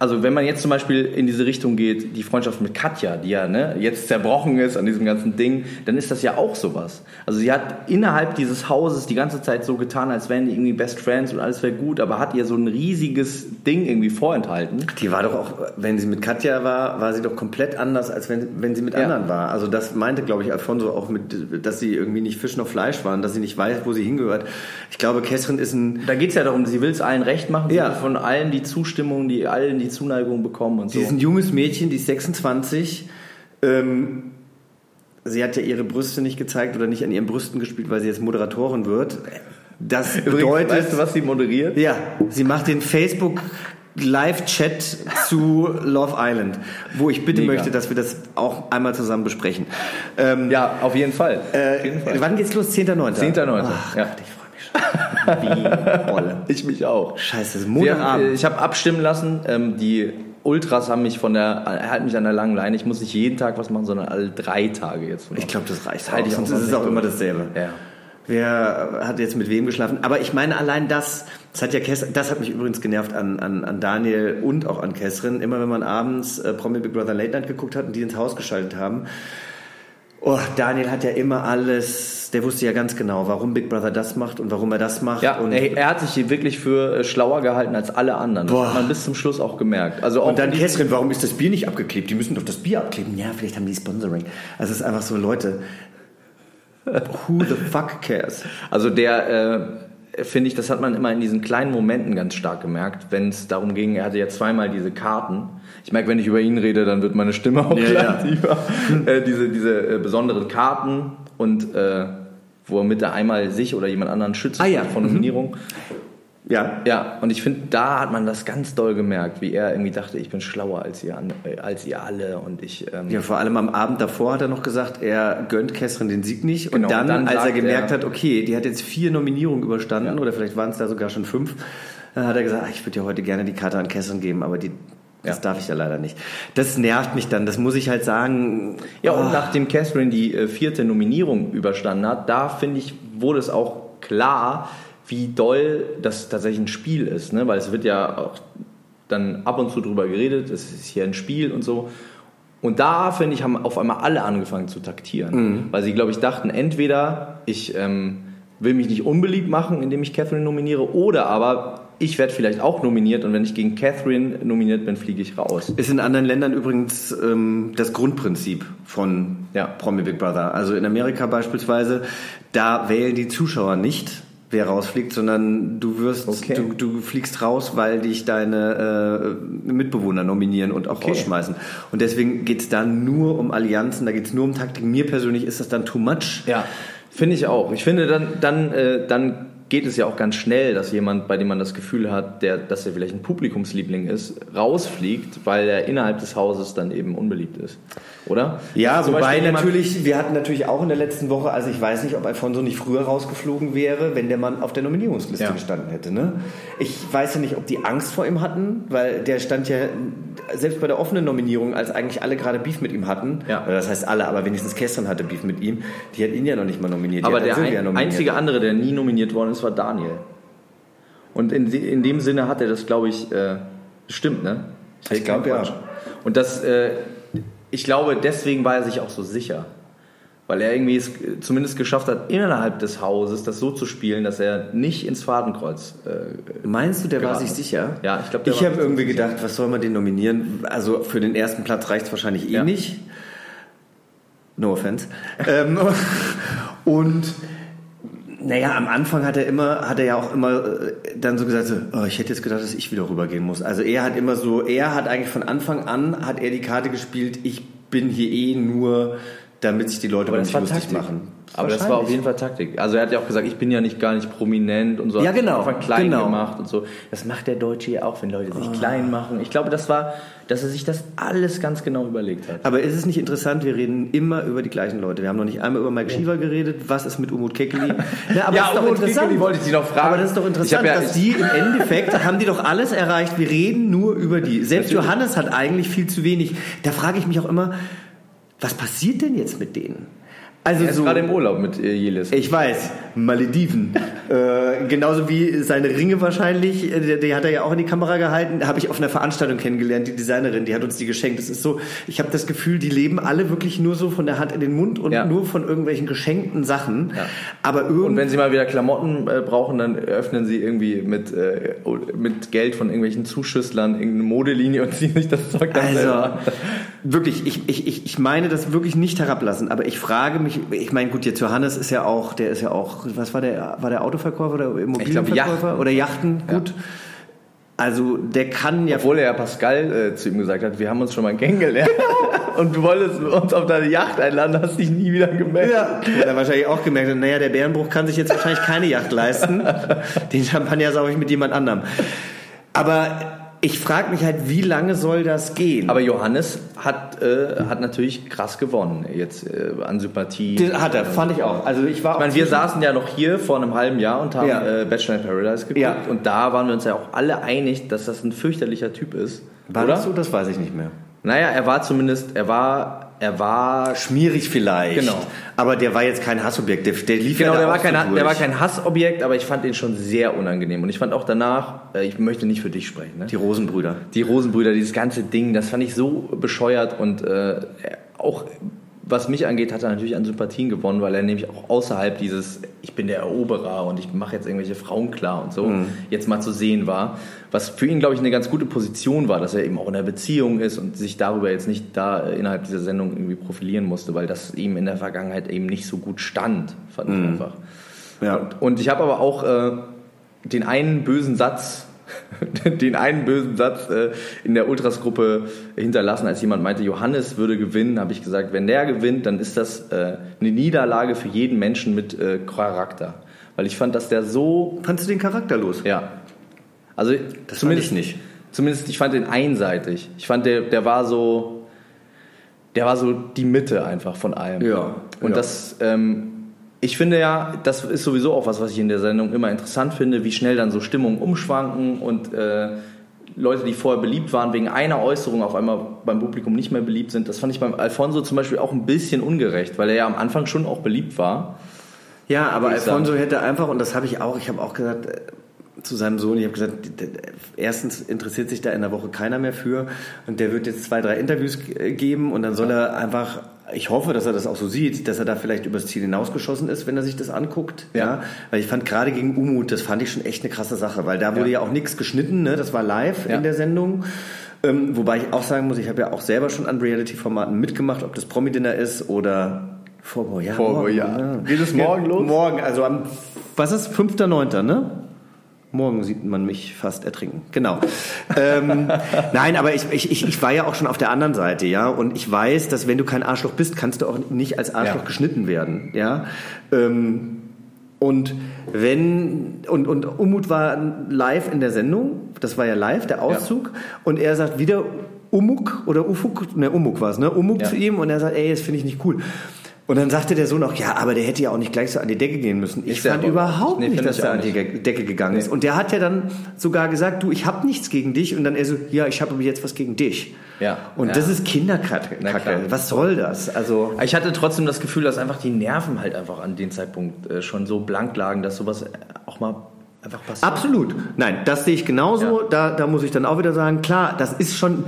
also wenn man jetzt zum Beispiel in diese Richtung geht, die Freundschaft mit Katja, die ja ne, jetzt zerbrochen ist an diesem ganzen Ding, dann ist das ja auch sowas. Also sie hat innerhalb dieses Hauses die ganze Zeit so getan, als wären die irgendwie Best Friends und alles wäre gut, aber hat ihr so ein riesiges Ding irgendwie vorenthalten. Die war doch auch, wenn sie mit Katja war, war sie doch komplett anders, als wenn, wenn sie mit Ja. anderen war. Also das meinte, glaube ich, Alfonso auch mit, dass sie irgendwie nicht Fisch noch Fleisch waren, dass sie nicht weiß, wo sie hingehört. Ich glaube, Catherine ist ein, Da geht's ja darum, sie will es allen recht machen, Ja. von allen die Zustimmung, die allen die Zuneigung bekommen und so. sie ist ein junges Mädchen, die ist 26. Ähm, sie hat ja ihre Brüste nicht gezeigt oder nicht an ihren Brüsten gespielt, weil sie jetzt Moderatorin wird. Das bedeutet, weißt du, was sie moderiert? Ja, sie macht den Facebook Live-Chat zu Love Island, wo ich bitte Mega. möchte, dass wir das auch einmal zusammen besprechen. Ähm, Ja, auf jeden Fall. äh, wann geht's los? 10.9. 10.9. Ach, Ja. Gott, Wie Olle. Ich mich auch. Scheiße, es ist Wir Montagabend. ich habe abstimmen lassen. Ähm, die Ultras haben mich von der, halten mich an der langen Leine. Ich muss nicht jeden Tag was machen, sondern alle drei Tage jetzt. Ich glaube, das reicht. Das halte ich sonst ist es auch immer dasselbe. Ja. Wer hat jetzt mit wem geschlafen? Aber ich meine, allein das, das hat ja Kess, das hat mich übrigens genervt an, an, an Daniel und auch an Kessrin. Immer wenn man abends äh, Promi Big Brother Late Night geguckt hat und die ins Haus geschaltet haben. Oh, Daniel hat ja immer alles, der wusste ja ganz genau, warum Big Brother das macht und warum er das macht. Ja, und, ey, er hat sich hier wirklich für äh, schlauer gehalten als alle anderen. Das Boah. hat man bis zum Schluss auch gemerkt. Also auch und dann die- Kessrin, warum ist das Bier nicht abgeklebt? Die müssen doch das Bier abkleben. Ja, vielleicht haben die Sponsoring. Also es ist einfach so, Leute, who the fuck cares? Also der, äh, finde ich, das hat man immer in diesen kleinen Momenten ganz stark gemerkt, wenn es darum ging, er hatte ja zweimal diese Karten. Ich merke, wenn ich über ihn rede, dann wird meine Stimme auch Ja, ja. tiefer. äh, diese diese äh, besonderen Karten und äh, wo er mit der einmal sich oder jemand anderen schützt Ah, ja. von Nominierung. Ja, Ja, und ich finde, da hat man das ganz doll gemerkt, wie er irgendwie dachte, ich bin schlauer als ihr, äh, als ihr alle und ich... Ähm, Ja, vor allem am Abend davor hat er noch gesagt, er gönnt Kessrin den Sieg nicht. Und Genau, dann, dann als er gemerkt er- hat, okay, die hat jetzt vier Nominierungen überstanden, oder vielleicht waren es da sogar schon fünf, dann hat er gesagt, ach, ich würde ja heute gerne die Karte an Kessrin geben, aber die, das Ja. darf ich ja leider nicht. Das nervt mich dann, das muss ich halt sagen. Ja, oh, und nachdem Catherine die äh, vierte Nominierung überstanden hat, da finde ich, wurde es auch klar, wie doll das tatsächlich ein Spiel ist. Ne? Weil es wird ja auch dann ab und zu drüber geredet, es ist hier ein Spiel und so. Und da, finde ich, haben auf einmal alle angefangen zu taktieren. Weil sie, glaube ich, dachten, entweder ich ähm, will mich nicht unbeliebt machen, indem ich Catherine nominiere, oder aber ich werde vielleicht auch nominiert und wenn ich gegen Catherine nominiert bin, fliege ich raus. Ist in anderen Ländern übrigens ähm, das Grundprinzip von Ja. Promi Big Brother. Also in Amerika beispielsweise, da wählen die Zuschauer nicht, wer rausfliegt, sondern du wirst, Okay. du, du fliegst raus, weil dich deine äh, Mitbewohner nominieren und auch rausschmeißen. Und deswegen geht es da nur um Allianzen, da geht es nur um Taktik. Mir persönlich ist das dann too much. Ja, finde ich auch. Ich finde, dann, dann, äh, dann geht es ja auch ganz schnell, dass jemand, bei dem man das Gefühl hat, der, dass er vielleicht ein Publikumsliebling ist, rausfliegt, weil er innerhalb des Hauses dann eben unbeliebt ist. Oder? Ja, Zum wobei natürlich, wir hatten natürlich auch in der letzten Woche, also ich weiß nicht, ob Alfonso nicht früher rausgeflogen wäre, wenn der Mann auf der Nominierungsliste Ja. gestanden hätte. Ne? Ich weiß ja nicht, ob die Angst vor ihm hatten, weil der stand ja selbst bei der offenen Nominierung, als eigentlich alle gerade Beef mit ihm hatten, Ja. oder das heißt alle, aber wenigstens gestern hatte Beef mit ihm, die hat ihn ja noch nicht mal nominiert. die Aber der ein, nominiert. einzige andere, der nie nominiert worden ist, war Daniel. Und in, in dem Sinne hat er das, glaube ich, äh, stimmt, ne? Ich glaub, keinen ja. Und das, äh, ich glaube, deswegen war er sich auch so sicher. Weil er irgendwie es zumindest geschafft hat, innerhalb des Hauses das so zu spielen, dass er nicht ins Fadenkreuz äh, Meinst du, der war sich sicher? Ja, ich glaube, Ich habe irgendwie sicher. gedacht, was soll man den nominieren? Also für den ersten Platz reicht es wahrscheinlich eh Ja. nicht. No offense. ähm, und naja, am Anfang hat er immer, hat er ja auch immer äh, dann so gesagt, so, oh, ich hätte jetzt gedacht, dass ich wieder rübergehen muss. Also er hat immer so, er hat eigentlich von Anfang an, hat er die Karte gespielt, ich bin hier eh nur, damit sich die Leute Aber war lustig Taktik. machen. Aber das war auf jeden Fall Taktik. Also er hat ja auch gesagt, ich bin ja nicht gar nicht prominent und so. Ja, genau, Einfach klein genau. gemacht und so. Das macht der Deutsche ja auch, wenn Leute sich klein machen. Ich glaube, das war, dass er sich das alles ganz genau überlegt hat. Aber ist es nicht interessant, wir reden immer über die gleichen Leute. Wir haben noch nicht einmal über Mike Shiva geredet. Was ist mit Umut Kekeli? Na, aber Ja, das ist doch Umut interessant. Kekeli wollte ich Sie noch fragen. Aber das ist doch Ich interessant, hab ja- dass die im Endeffekt, haben die doch alles erreicht. Wir reden nur über die. Selbst Natürlich. Johannes hat eigentlich viel zu wenig. Da frage ich mich auch immer, was passiert denn jetzt mit denen? Also Er ist so, gerade im Urlaub mit äh, Jelis. ich weiß, Malediven. äh, genauso wie seine Ringe wahrscheinlich, äh, die, die hat er ja auch in die Kamera gehalten, habe ich auf einer Veranstaltung kennengelernt, die Designerin, die hat uns die geschenkt. Das ist so, ich habe das Gefühl, die leben alle wirklich nur so von der Hand in den Mund und Ja. nur von irgendwelchen geschenkten Sachen. Ja. Aber Und wenn sie mal wieder Klamotten äh, brauchen, dann öffnen sie irgendwie mit, äh, mit Geld von irgendwelchen Zuschüsslern irgendeine Modelinie und ziehen sich das Zeug dann Also, selber wirklich, ich, ich, ich, ich meine das wirklich nicht herablassen, aber ich frage mich, ich meine, gut, jetzt Johannes ist ja auch, der ist ja auch, was war der, war der Autoverkäufer oder Immobilienverkäufer Yachten. oder Yachten, gut. Also, der kann ja Obwohl er ja Pascal äh, zu ihm gesagt hat, wir haben uns schon mal kennengelernt. Und du wolltest uns auf deine Yacht einladen, hast dich nie wieder gemeldet. Ja, hat er wahrscheinlich auch gemerkt, naja, der Bärenbruch kann sich jetzt wahrscheinlich keine Yacht leisten. Den Champagner sauge ich mit jemand anderem. Aber ich frage mich halt, wie lange soll das gehen? Aber Johannes hat, äh, hat natürlich krass gewonnen jetzt äh, an Sympathie. Den hat er, fand ich auch. Also ich war Ich meine, wir saßen ja noch hier vor einem halben Jahr und haben Ja. äh, Bachelor in Paradise geguckt. Ja. Und da waren wir uns ja auch alle einig, dass das ein fürchterlicher Typ ist. War oder? das so? Das weiß ich nicht mehr. Naja, er war zumindest, er war, er war Schmierig vielleicht. Genau. Aber der war jetzt kein Hassobjekt. Der, der lief Genau, ja der war, kein, so der war kein Hassobjekt, aber ich fand ihn schon sehr unangenehm. Und ich fand auch danach, äh, ich möchte nicht für dich sprechen, ne? Die Rosenbrüder. die Rosenbrüder, dieses ganze Ding, das fand ich so bescheuert und äh, auch was mich angeht, hat er natürlich an Sympathien gewonnen, weil er nämlich auch außerhalb dieses, ich bin der Eroberer und ich mache jetzt irgendwelche Frauen klar und so, jetzt mal zu sehen war. Was für ihn, glaube ich, eine ganz gute Position war, dass er eben auch in einer Beziehung ist und sich darüber jetzt nicht da äh, innerhalb dieser Sendung irgendwie profilieren musste, weil das ihm in der Vergangenheit eben nicht so gut stand, fand ich einfach. Ja. Und, und ich habe aber auch äh, den einen bösen Satz, den einen bösen Satz äh, in der Ultras-Gruppe hinterlassen, als jemand meinte, Johannes würde gewinnen, habe ich gesagt, wenn der gewinnt, dann ist das äh, eine Niederlage für jeden Menschen mit äh, Charakter. Weil ich fand, dass der so, Fandst du den charakterlos? ja, also Das zumindest nicht. Zumindest ich fand den einseitig. Ich fand der, der war so, der war so die Mitte einfach von allem. Ja, Und ja. das, ähm, ich finde ja, das ist sowieso auch was, was ich in der Sendung immer interessant finde, wie schnell dann so Stimmungen umschwanken und äh, Leute, die vorher beliebt waren, wegen einer Äußerung auf einmal beim Publikum nicht mehr beliebt sind. Das fand ich beim Alfonso zum Beispiel auch ein bisschen ungerecht, weil er ja am Anfang schon auch beliebt war. Ja, aber Alfonso hätte einfach, und das habe ich auch, ich habe auch gesagt äh, zu seinem Sohn, ich habe gesagt, erstens interessiert sich da in der Woche keiner mehr für und der wird jetzt zwei, drei Interviews äh, geben und dann soll er einfach, ich hoffe, dass er das auch so sieht, dass er da vielleicht übers Ziel hinausgeschossen ist, wenn er sich das anguckt. Ja. Weil ich fand gerade gegen Umut, das fand ich schon echt eine krasse Sache, weil da wurde ja, auch nichts geschnitten, ne? das war live Ja. in der Sendung. Ähm, wobei ich auch sagen muss, ich habe ja auch selber schon an Reality-Formaten mitgemacht, ob das Promi-Dinner ist oder Vorbo, ja. Vorbo, morgen, ja. Geht es morgen los? Morgen, also am, was ist, 5.9., ne? Morgen sieht man mich fast ertrinken. Genau. ähm, nein, aber ich, ich, ich war ja auch schon auf der anderen Seite, ja. Und ich weiß, dass wenn du kein Arschloch bist, kannst du auch nicht als Arschloch Ja. geschnitten werden, ja. Ähm, und wenn, und, und Umut war live in der Sendung, das war ja live, der Auszug, und er sagt wieder Umuk oder Ufuk, ne, Umuk war es, ne? Umuk Ja. zu ihm und er sagt, ey, das finde ich nicht cool. Und dann sagte der Sohn auch, ja, aber der hätte ja auch nicht gleich so an die Decke gehen müssen. Ich fand überhaupt Nee, nicht, dass er an die nicht. Decke gegangen ist. Und der hat ja dann sogar gesagt, du, ich habe nichts gegen dich. Und dann er so, ja, ich habe aber jetzt was gegen dich. Ja. Und Ja. das ist Kinderkacke. Was soll das? Also Ich hatte trotzdem das Gefühl, dass einfach die Nerven halt einfach an dem Zeitpunkt äh, schon so blank lagen, dass sowas äh, auch mal einfach passiert. Absolut. Nein, das sehe ich genauso. Ja. Da, da muss ich dann auch wieder sagen, klar, das ist schon.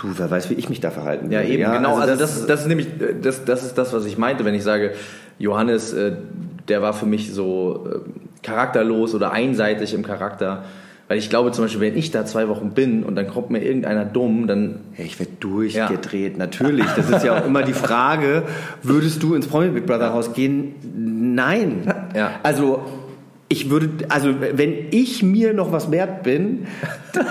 Du, wer weiß, wie ich mich da verhalten Ja, würde. eben, genau. Also, das, das, das ist nämlich, das, das ist das, was ich meinte, wenn ich sage, Johannes, äh, der war für mich so äh, charakterlos oder einseitig im Charakter. Weil ich glaube zum Beispiel, wenn ich da zwei Wochen bin und dann kommt mir irgendeiner dumm, dann Ja, ich werde durchgedreht, natürlich. Das ist ja auch immer die Frage, würdest du ins Promi Big Brother Haus gehen? Nein. Ja. Also ich würde, also wenn ich mir noch was wert bin,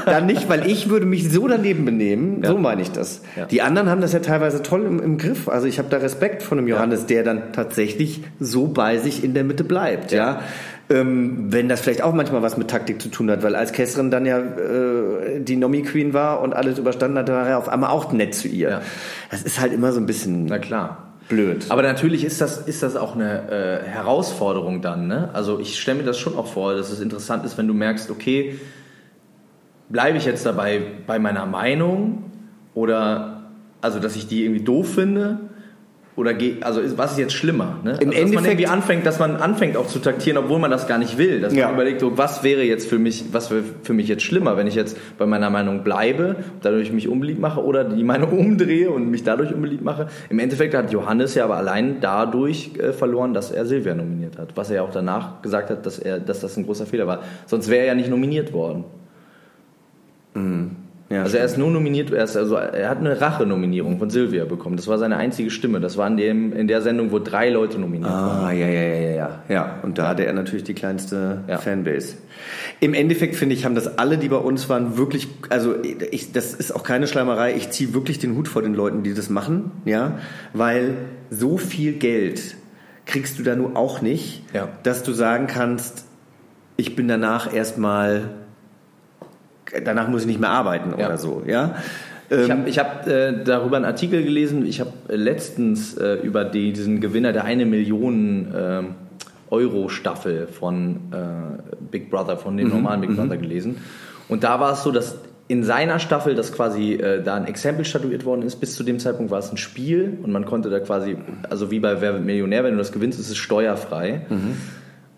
dann nicht, weil ich würde mich so daneben benehmen. So meine ich das. Ja. Die anderen haben das ja teilweise toll im, im Griff. Also ich habe da Respekt von dem Johannes, der dann tatsächlich so bei sich in der Mitte bleibt. Ja. Ähm, wenn das vielleicht auch manchmal was mit Taktik zu tun hat, weil als Kessrin dann ja äh, die Nomi Queen war und alles überstanden hat, war er auf einmal auch nett zu ihr. Ja. Das ist halt immer so ein bisschen na klar. Blöd. Aber natürlich ist das, ist das auch eine äh, Herausforderung dann. Ne? Also ich stelle mir das schon auch vor, dass es interessant ist, wenn du merkst, okay, bleibe ich jetzt dabei bei meiner Meinung oder also dass ich die irgendwie doof finde oder also was ist jetzt schlimmer? Ne? Im also, dass man Endeffekt- irgendwie anfängt, dass man anfängt auch zu taktieren, obwohl man das gar nicht will. Dass Ja. man überlegt, so, was wäre jetzt für mich, was wäre für mich jetzt schlimmer, wenn ich jetzt bei meiner Meinung bleibe, dadurch mich unbeliebt mache oder die Meinung umdrehe und mich dadurch unbeliebt mache. Im Endeffekt hat Johannes ja aber allein dadurch äh, verloren, dass er Silvia nominiert hat, was er ja auch danach gesagt hat, dass er, dass das ein großer Fehler war. Sonst wäre er ja nicht nominiert worden. Ja, Also er ist nur nominiert, er, ist also, er hat eine Rache-Nominierung von Silvia bekommen. Das war seine einzige Stimme. Das war in, dem, in der Sendung, wo drei Leute nominiert waren. Ah, ja, ja, ja, ja, ja. Ja, und da hatte er natürlich die kleinste Ja. Fanbase. Im Endeffekt finde ich, haben das alle, die bei uns waren, wirklich, also ich, das ist auch keine Schleimerei. Ich ziehe wirklich den Hut vor den Leuten, die das machen, ja, weil so viel Geld kriegst du da nur auch nicht, Ja. dass du sagen kannst, ich bin danach erstmal, danach muss ich nicht mehr arbeiten Ja. oder so, ja. Ich Ähm, habe ich hab, äh, darüber einen Artikel gelesen. Ich habe äh, letztens äh, über die, diesen Gewinner der eine Million ähm, Euro Staffel von äh, Big Brother, von dem normalen Big Brother gelesen. Und da war es so, dass in seiner Staffel, dass quasi äh, da ein Exempel statuiert worden ist. Bis zu dem Zeitpunkt war es ein Spiel und man konnte da quasi, also wie bei Wer wird Millionär, wenn du das gewinnst, ist es steuerfrei.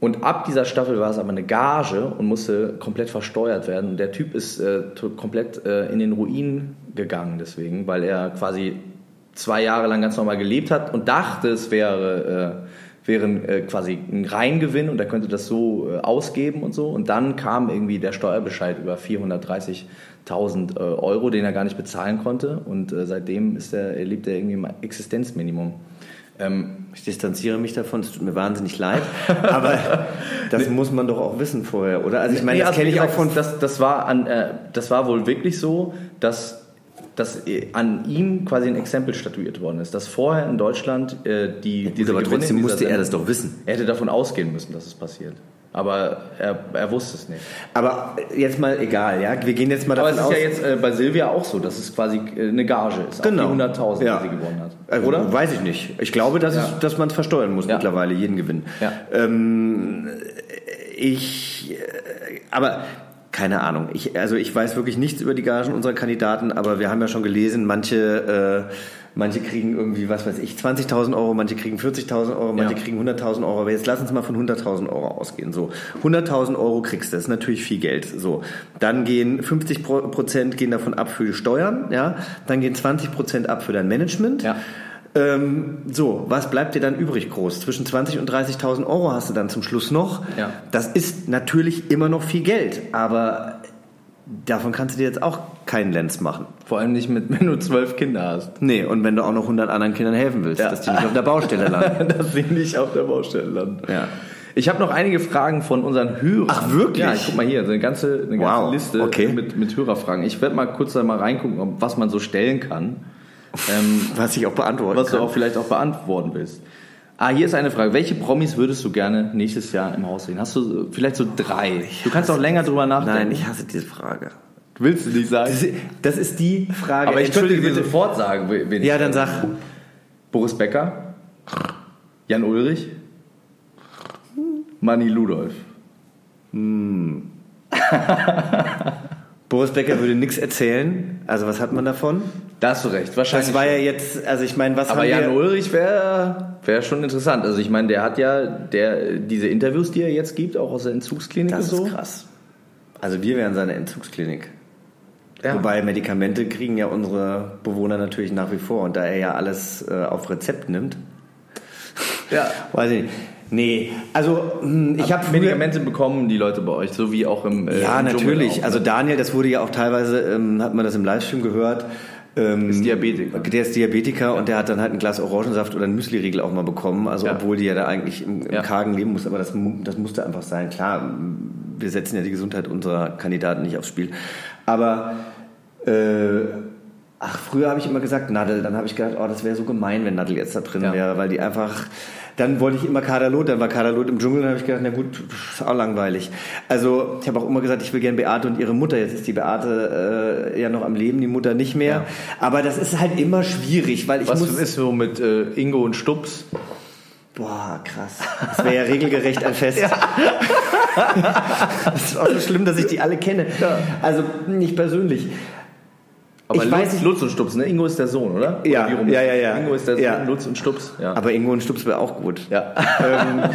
Und ab dieser Staffel war es aber eine Gage und musste komplett versteuert werden. Und der Typ ist äh, komplett äh, in den Ruin gegangen deswegen, weil er quasi zwei Jahre lang ganz normal gelebt hat und dachte, es wäre, äh, wäre äh, quasi ein Reingewinn und er könnte das so äh, ausgeben und so. Und dann kam irgendwie der Steuerbescheid über 430.000 äh, Euro, den er gar nicht bezahlen konnte. Und seitdem ist er lebt er irgendwie im Existenzminimum. Ähm, Ich distanziere mich davon, es tut mir wahnsinnig leid, aber das muss man doch auch wissen vorher, oder? Also ich meine, Nee, das also kenne ich auch von... Das, das, war an, äh, das war wohl wirklich so, dass, dass äh, an ihm quasi ein Exempel statuiert worden ist. Dass vorher in Deutschland äh, die. diese aber Gewinne trotzdem musste er das doch wissen. Er hätte davon ausgehen müssen, dass es passiert. Aber er, er wusste es nicht. Aber jetzt mal egal, ja? Wir gehen jetzt mal Aber davon es ist aus... ja jetzt äh, bei Silvia auch so, dass es quasi äh, eine Gage ist. Genau. Auch die 100.000, Ja. die sie gewonnen hat. Also, Oder? Weiß ich nicht. Ich glaube, dass, Ja. es, dass man es versteuern muss Ja. mittlerweile, jeden Gewinn. Ja. Ähm, ich, äh, aber keine Ahnung. Ich, also ich weiß wirklich nichts über die Gagen unserer Kandidaten, aber wir haben ja schon gelesen, manche, äh, manche kriegen irgendwie, was weiß ich, 20.000 Euro, manche kriegen 40.000 Euro, manche Ja. kriegen 100.000 Euro. Aber jetzt lass uns mal von 100.000 Euro ausgehen. So, 100.000 Euro kriegst du, das ist natürlich viel Geld. So, dann gehen 50 Pro- Prozent gehen davon ab für die Steuern, ja, dann gehen 20 Prozent ab für dein Management. Ja. Ähm, so, was bleibt dir dann übrig groß? Zwischen 20 und 30.000 Euro hast du dann zum Schluss noch. Ja. Das ist natürlich immer noch viel Geld, aber davon kannst du dir jetzt auch keinen Lenz machen. Vor allem nicht mit, wenn du zwölf Kinder hast. Nee, und wenn du auch noch 100 anderen Kindern helfen willst, Ja. dass die nicht auf der Baustelle landen. dass sie nicht auf der Baustelle landen. Ja. Ich habe noch einige Fragen von unseren Hörern. Ach, wirklich? Ja, ich guck mal hier, so eine ganze, eine ganze Wow, Liste okay. mit, mit Hörerfragen. Ich werde mal kurz da mal reingucken, was man so stellen kann. Ähm, Was ich auch beantworten was du kann. auch vielleicht auch beantworten willst. Ah, hier ist eine Frage. Welche Promis würdest du gerne nächstes Jahr im Haus sehen? Hast du so- vielleicht so drei? Du kannst auch länger drüber nachdenken. Nein, ich hasse diese Frage. Willst du nicht sagen? Das ist- die Frage. Aber ich könnte dir sofort sagen, wen Ja, dann sag. Boris Becker, Jan Ulrich, Manni Ludolf. Boris Becker würde nichts erzählen. Also was hat man davon? Da hast du recht, wahrscheinlich. Das war ja jetzt, also ich meine, was Aber haben Jan wir... Ulrich wäre wär schon interessant. Also ich meine, der hat ja der, diese Interviews, die er jetzt gibt, auch aus der Entzugsklinik Das und so. ist krass. Also wir wären seine Entzugsklinik. Ja. Wobei Medikamente kriegen ja unsere Bewohner natürlich nach wie vor. Und da er ja alles äh, auf Rezept nimmt, Ja. weiß ich nicht. Nee, also hm, ich habe Medikamente bekommen die Leute bei euch, so wie auch im äh, Ja, im natürlich. Auch, ne? Also Daniel, das wurde ja auch teilweise, ähm, hat man das im Livestream gehört. Ähm, Ist Diabetiker. Der ist Diabetiker und der hat dann halt ein Glas Orangensaft oder einen Müsli-Riegel auch mal bekommen. Also Ja. obwohl die ja da eigentlich im, im Ja. Kargen leben muss, aber das, das musste einfach sein. Klar, wir setzen ja die Gesundheit unserer Kandidaten nicht aufs Spiel. Aber äh, ach, früher habe ich immer gesagt Nadel, dann habe ich gedacht, oh, das wäre so gemein, wenn Nadel jetzt da drin Ja. wäre, weil die einfach. Dann wollte ich immer Kaderlot, dann war Kaderlot im Dschungel, dann habe ich gedacht, na gut, ist auch langweilig. Also ich habe auch immer gesagt, ich will gern Beate und ihre Mutter. Jetzt ist die Beate äh, ja noch am Leben, die Mutter nicht mehr. Ja. Aber das ist halt immer schwierig, weil ich Was muss. ist so mit äh, Ingo und Stups? Boah, krass. Das wäre ja regelgerecht ein Fest. das ist auch so schlimm, dass ich die alle kenne. Also nicht persönlich. Aber ich Lutz, weiß nicht, Lutz und Stups, ne? Ingo ist der Sohn, oder? Ja, Oder ja, ja, ja. Ingo ist der Sohn, Ja. Lutz und Stups. Ja. aber Ingo und Stups wäre auch gut. ja. ähm,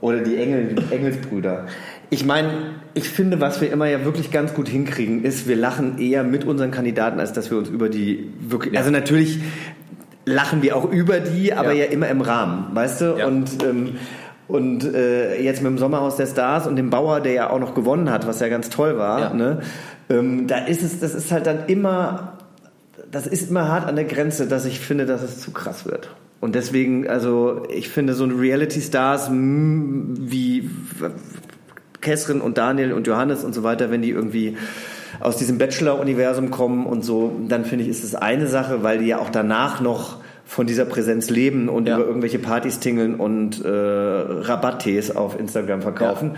oder die Engel, die Engelsbrüder. Ich meine, ich finde, was wir immer ja wirklich ganz gut hinkriegen, ist, wir lachen eher mit unseren Kandidaten, als dass wir uns über die wirklich. Also natürlich lachen wir auch über die, aber ja, Ja. immer im Rahmen, weißt du? Ja. Und ähm, und äh, jetzt mit dem Sommerhaus der Stars und dem Bauer, der ja auch noch gewonnen hat, was ja ganz toll war, Ja. ne? Ähm, da ist es, das ist halt dann immer das ist immer hart an der Grenze, dass ich finde, dass es zu krass wird. Und deswegen, also ich finde so Reality-Stars mm, wie Kessrin und Daniel und Johannes und so weiter, wenn die irgendwie aus diesem Bachelor-Universum kommen und so, dann finde ich, ist es eine Sache, weil die ja auch danach noch von dieser Präsenz leben und Ja. über irgendwelche Partys tingeln und äh, Rabatttees auf Instagram verkaufen.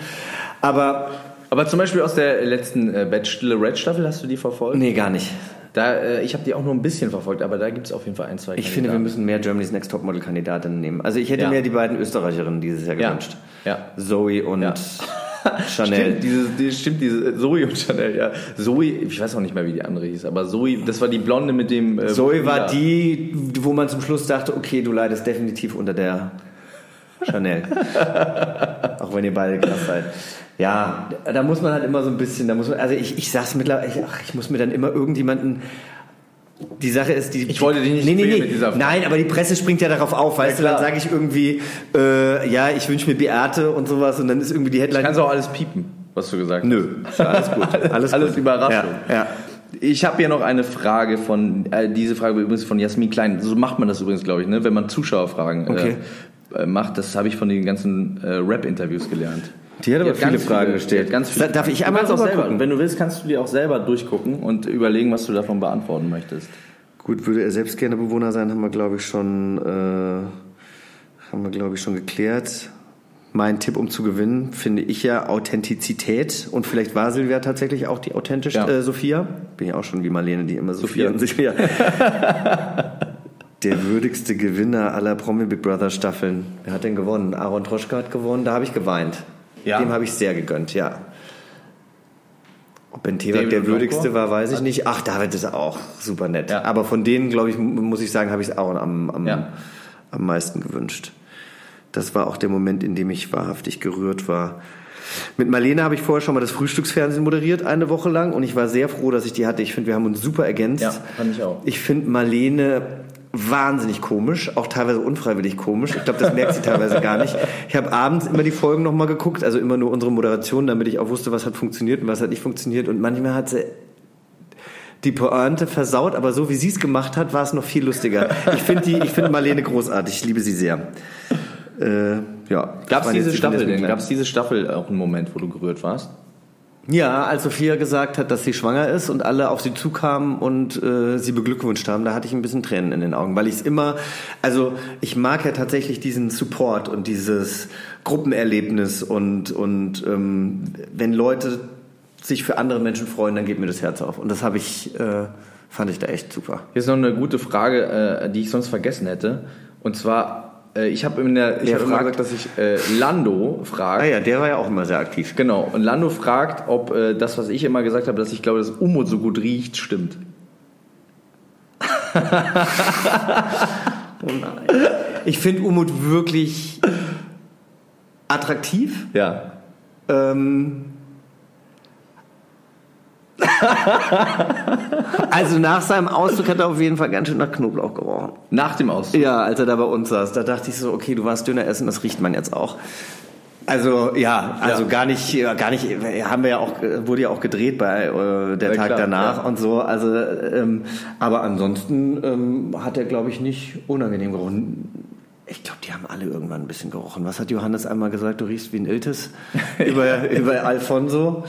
Aber Aber zum Beispiel aus der letzten äh, Bachelorette-Staffel, hast du die verfolgt? nee, gar nicht. Da, äh, ich habe die auch nur ein bisschen verfolgt, aber da gibt es auf jeden Fall ein, zwei Ich finde, wir müssen mehr Germany's Next Topmodel-Kandidatinnen nehmen. Also ich hätte Ja. mir die beiden Österreicherinnen dieses Jahr Ja. gewünscht. Ja. Zoe und Ja. Chanel. Stimmt, diese, die, stimmt, diese Zoe und Chanel, ja. Zoe, ich weiß auch nicht mehr, wie die andere hieß, aber Zoe, das war die Blonde mit dem. Äh, Zoe war ja. die, wo man zum Schluss dachte, okay, du leidest definitiv unter der Chanel. Auch wenn ihr beide krass seid. Ja, da muss man halt immer so ein bisschen, da muss man, also ich, ich sag's mittlerweile, ich, ach, ich muss mir dann immer irgendjemanden, die Sache ist, die. Ich wollte dich nicht nee, nee, nee. mit dieser Frage. Nein, aber die Presse springt ja darauf auf, weißt Ja, du, dann sage ich irgendwie, äh, ja, ich wünsche mir Beate und sowas und dann ist irgendwie die Headline. Kannst du auch alles piepen, was du gesagt hast. Nö, ist ja alles gut. Alles, Alles gut. Überraschung. Ja, ja. Ich habe hier noch eine Frage von, äh, diese Frage übrigens von Jasmin Klein. So macht man das übrigens, glaube ich, ne? wenn man Zuschauerfragen Okay. äh, äh, macht. Das habe ich von den ganzen äh, Rap-Interviews gelernt. Die hat aber viele ganz Fragen viele- gestellt. hat Ganz viele Darf ich Du einmal auch selber, gucken? Wenn du willst, kannst du dir auch selber durchgucken und überlegen, was du davon beantworten möchtest. Gut, würde er selbst gerne Bewohner sein, haben wir, glaube ich, schon, äh, haben wir, glaube ich, schon geklärt. Mein Tipp, um zu gewinnen, finde ich ja Authentizität. Und vielleicht war Silvia tatsächlich auch die authentische Ja. äh, Sophia. Bin ja auch schon wie Marlene, die immer Sophia, Sophia. und Silvia. Der würdigste Gewinner aller Promi Big Brother Staffeln. Wer hat denn gewonnen? Aaron Troschka hat gewonnen. Da habe ich geweint. Ja? Dem habe ich sehr gegönnt, ja. Ob Ben Tewak der würdigste war, weiß ich nicht. Ach, David ist auch super nett. Ja. Aber von denen, glaube ich, mu- muss ich sagen, habe ich es Aaron am, am, Ja. am meisten gewünscht. Das war auch der Moment, in dem ich wahrhaftig gerührt war. Mit Marlene habe ich vorher schon mal das Frühstücksfernsehen moderiert, eine Woche lang. Und ich war sehr froh, dass ich die hatte. Ich finde, wir haben uns super ergänzt. Ja, fand ich auch. Ich finde Marlene wahnsinnig komisch, auch teilweise unfreiwillig komisch. Ich glaube, das merkt sie teilweise gar nicht. Ich habe abends immer die Folgen nochmal geguckt, also immer nur unsere Moderation, damit ich auch wusste, was hat funktioniert und was hat nicht funktioniert. Und manchmal hat sie die Pointe versaut, aber so wie sie es gemacht hat, war es noch viel lustiger. Ich finde die, ich finde Marlene großartig, ich liebe sie sehr. Äh, ja. Gab es diese die Staffel denn? Gab es diese Staffel auch einen Moment, wo du gerührt warst? Ja, als Sophia gesagt hat, dass sie schwanger ist und alle auf sie zukamen und äh, sie beglückwünscht haben, da hatte ich ein bisschen Tränen in den Augen, weil ich es immer, also ich mag ja tatsächlich diesen Support und dieses Gruppenerlebnis und und ähm, wenn Leute sich für andere Menschen freuen, dann geht mir das Herz auf und das habe ich, äh, fand ich da echt super. Hier ist noch eine gute Frage, äh, die ich sonst vergessen hätte. Und zwar, ich habe in der, ich habe immer fragt? gesagt, dass ich äh, Lando frage. Ah ja, der war ja auch immer sehr aktiv. Genau. Und Lando fragt, ob äh, das, was ich immer gesagt habe, dass ich glaube, dass Umut so gut riecht, stimmt. Ich finde Umut wirklich attraktiv. Ja. Ähm, also nach seinem Ausdruck hat er auf jeden Fall ganz schön nach Knoblauch gerochen. Nach dem Ausdruck. Ja, als er da bei uns saß, da dachte ich so, okay, du warst Döner essen, das riecht man jetzt auch. Also ja, also Ja. gar nicht, gar nicht. Haben wir ja auch, wurde ja auch gedreht bei äh, der Ja, Tag klar, danach ja. und so. Also, ähm, aber ansonsten ähm, hat er, glaube ich, nicht unangenehm gerochen. Ich glaube, die haben alle irgendwann ein bisschen gerochen. Was hat Johannes einmal gesagt? Du riechst wie ein Iltis über, über Alfonso.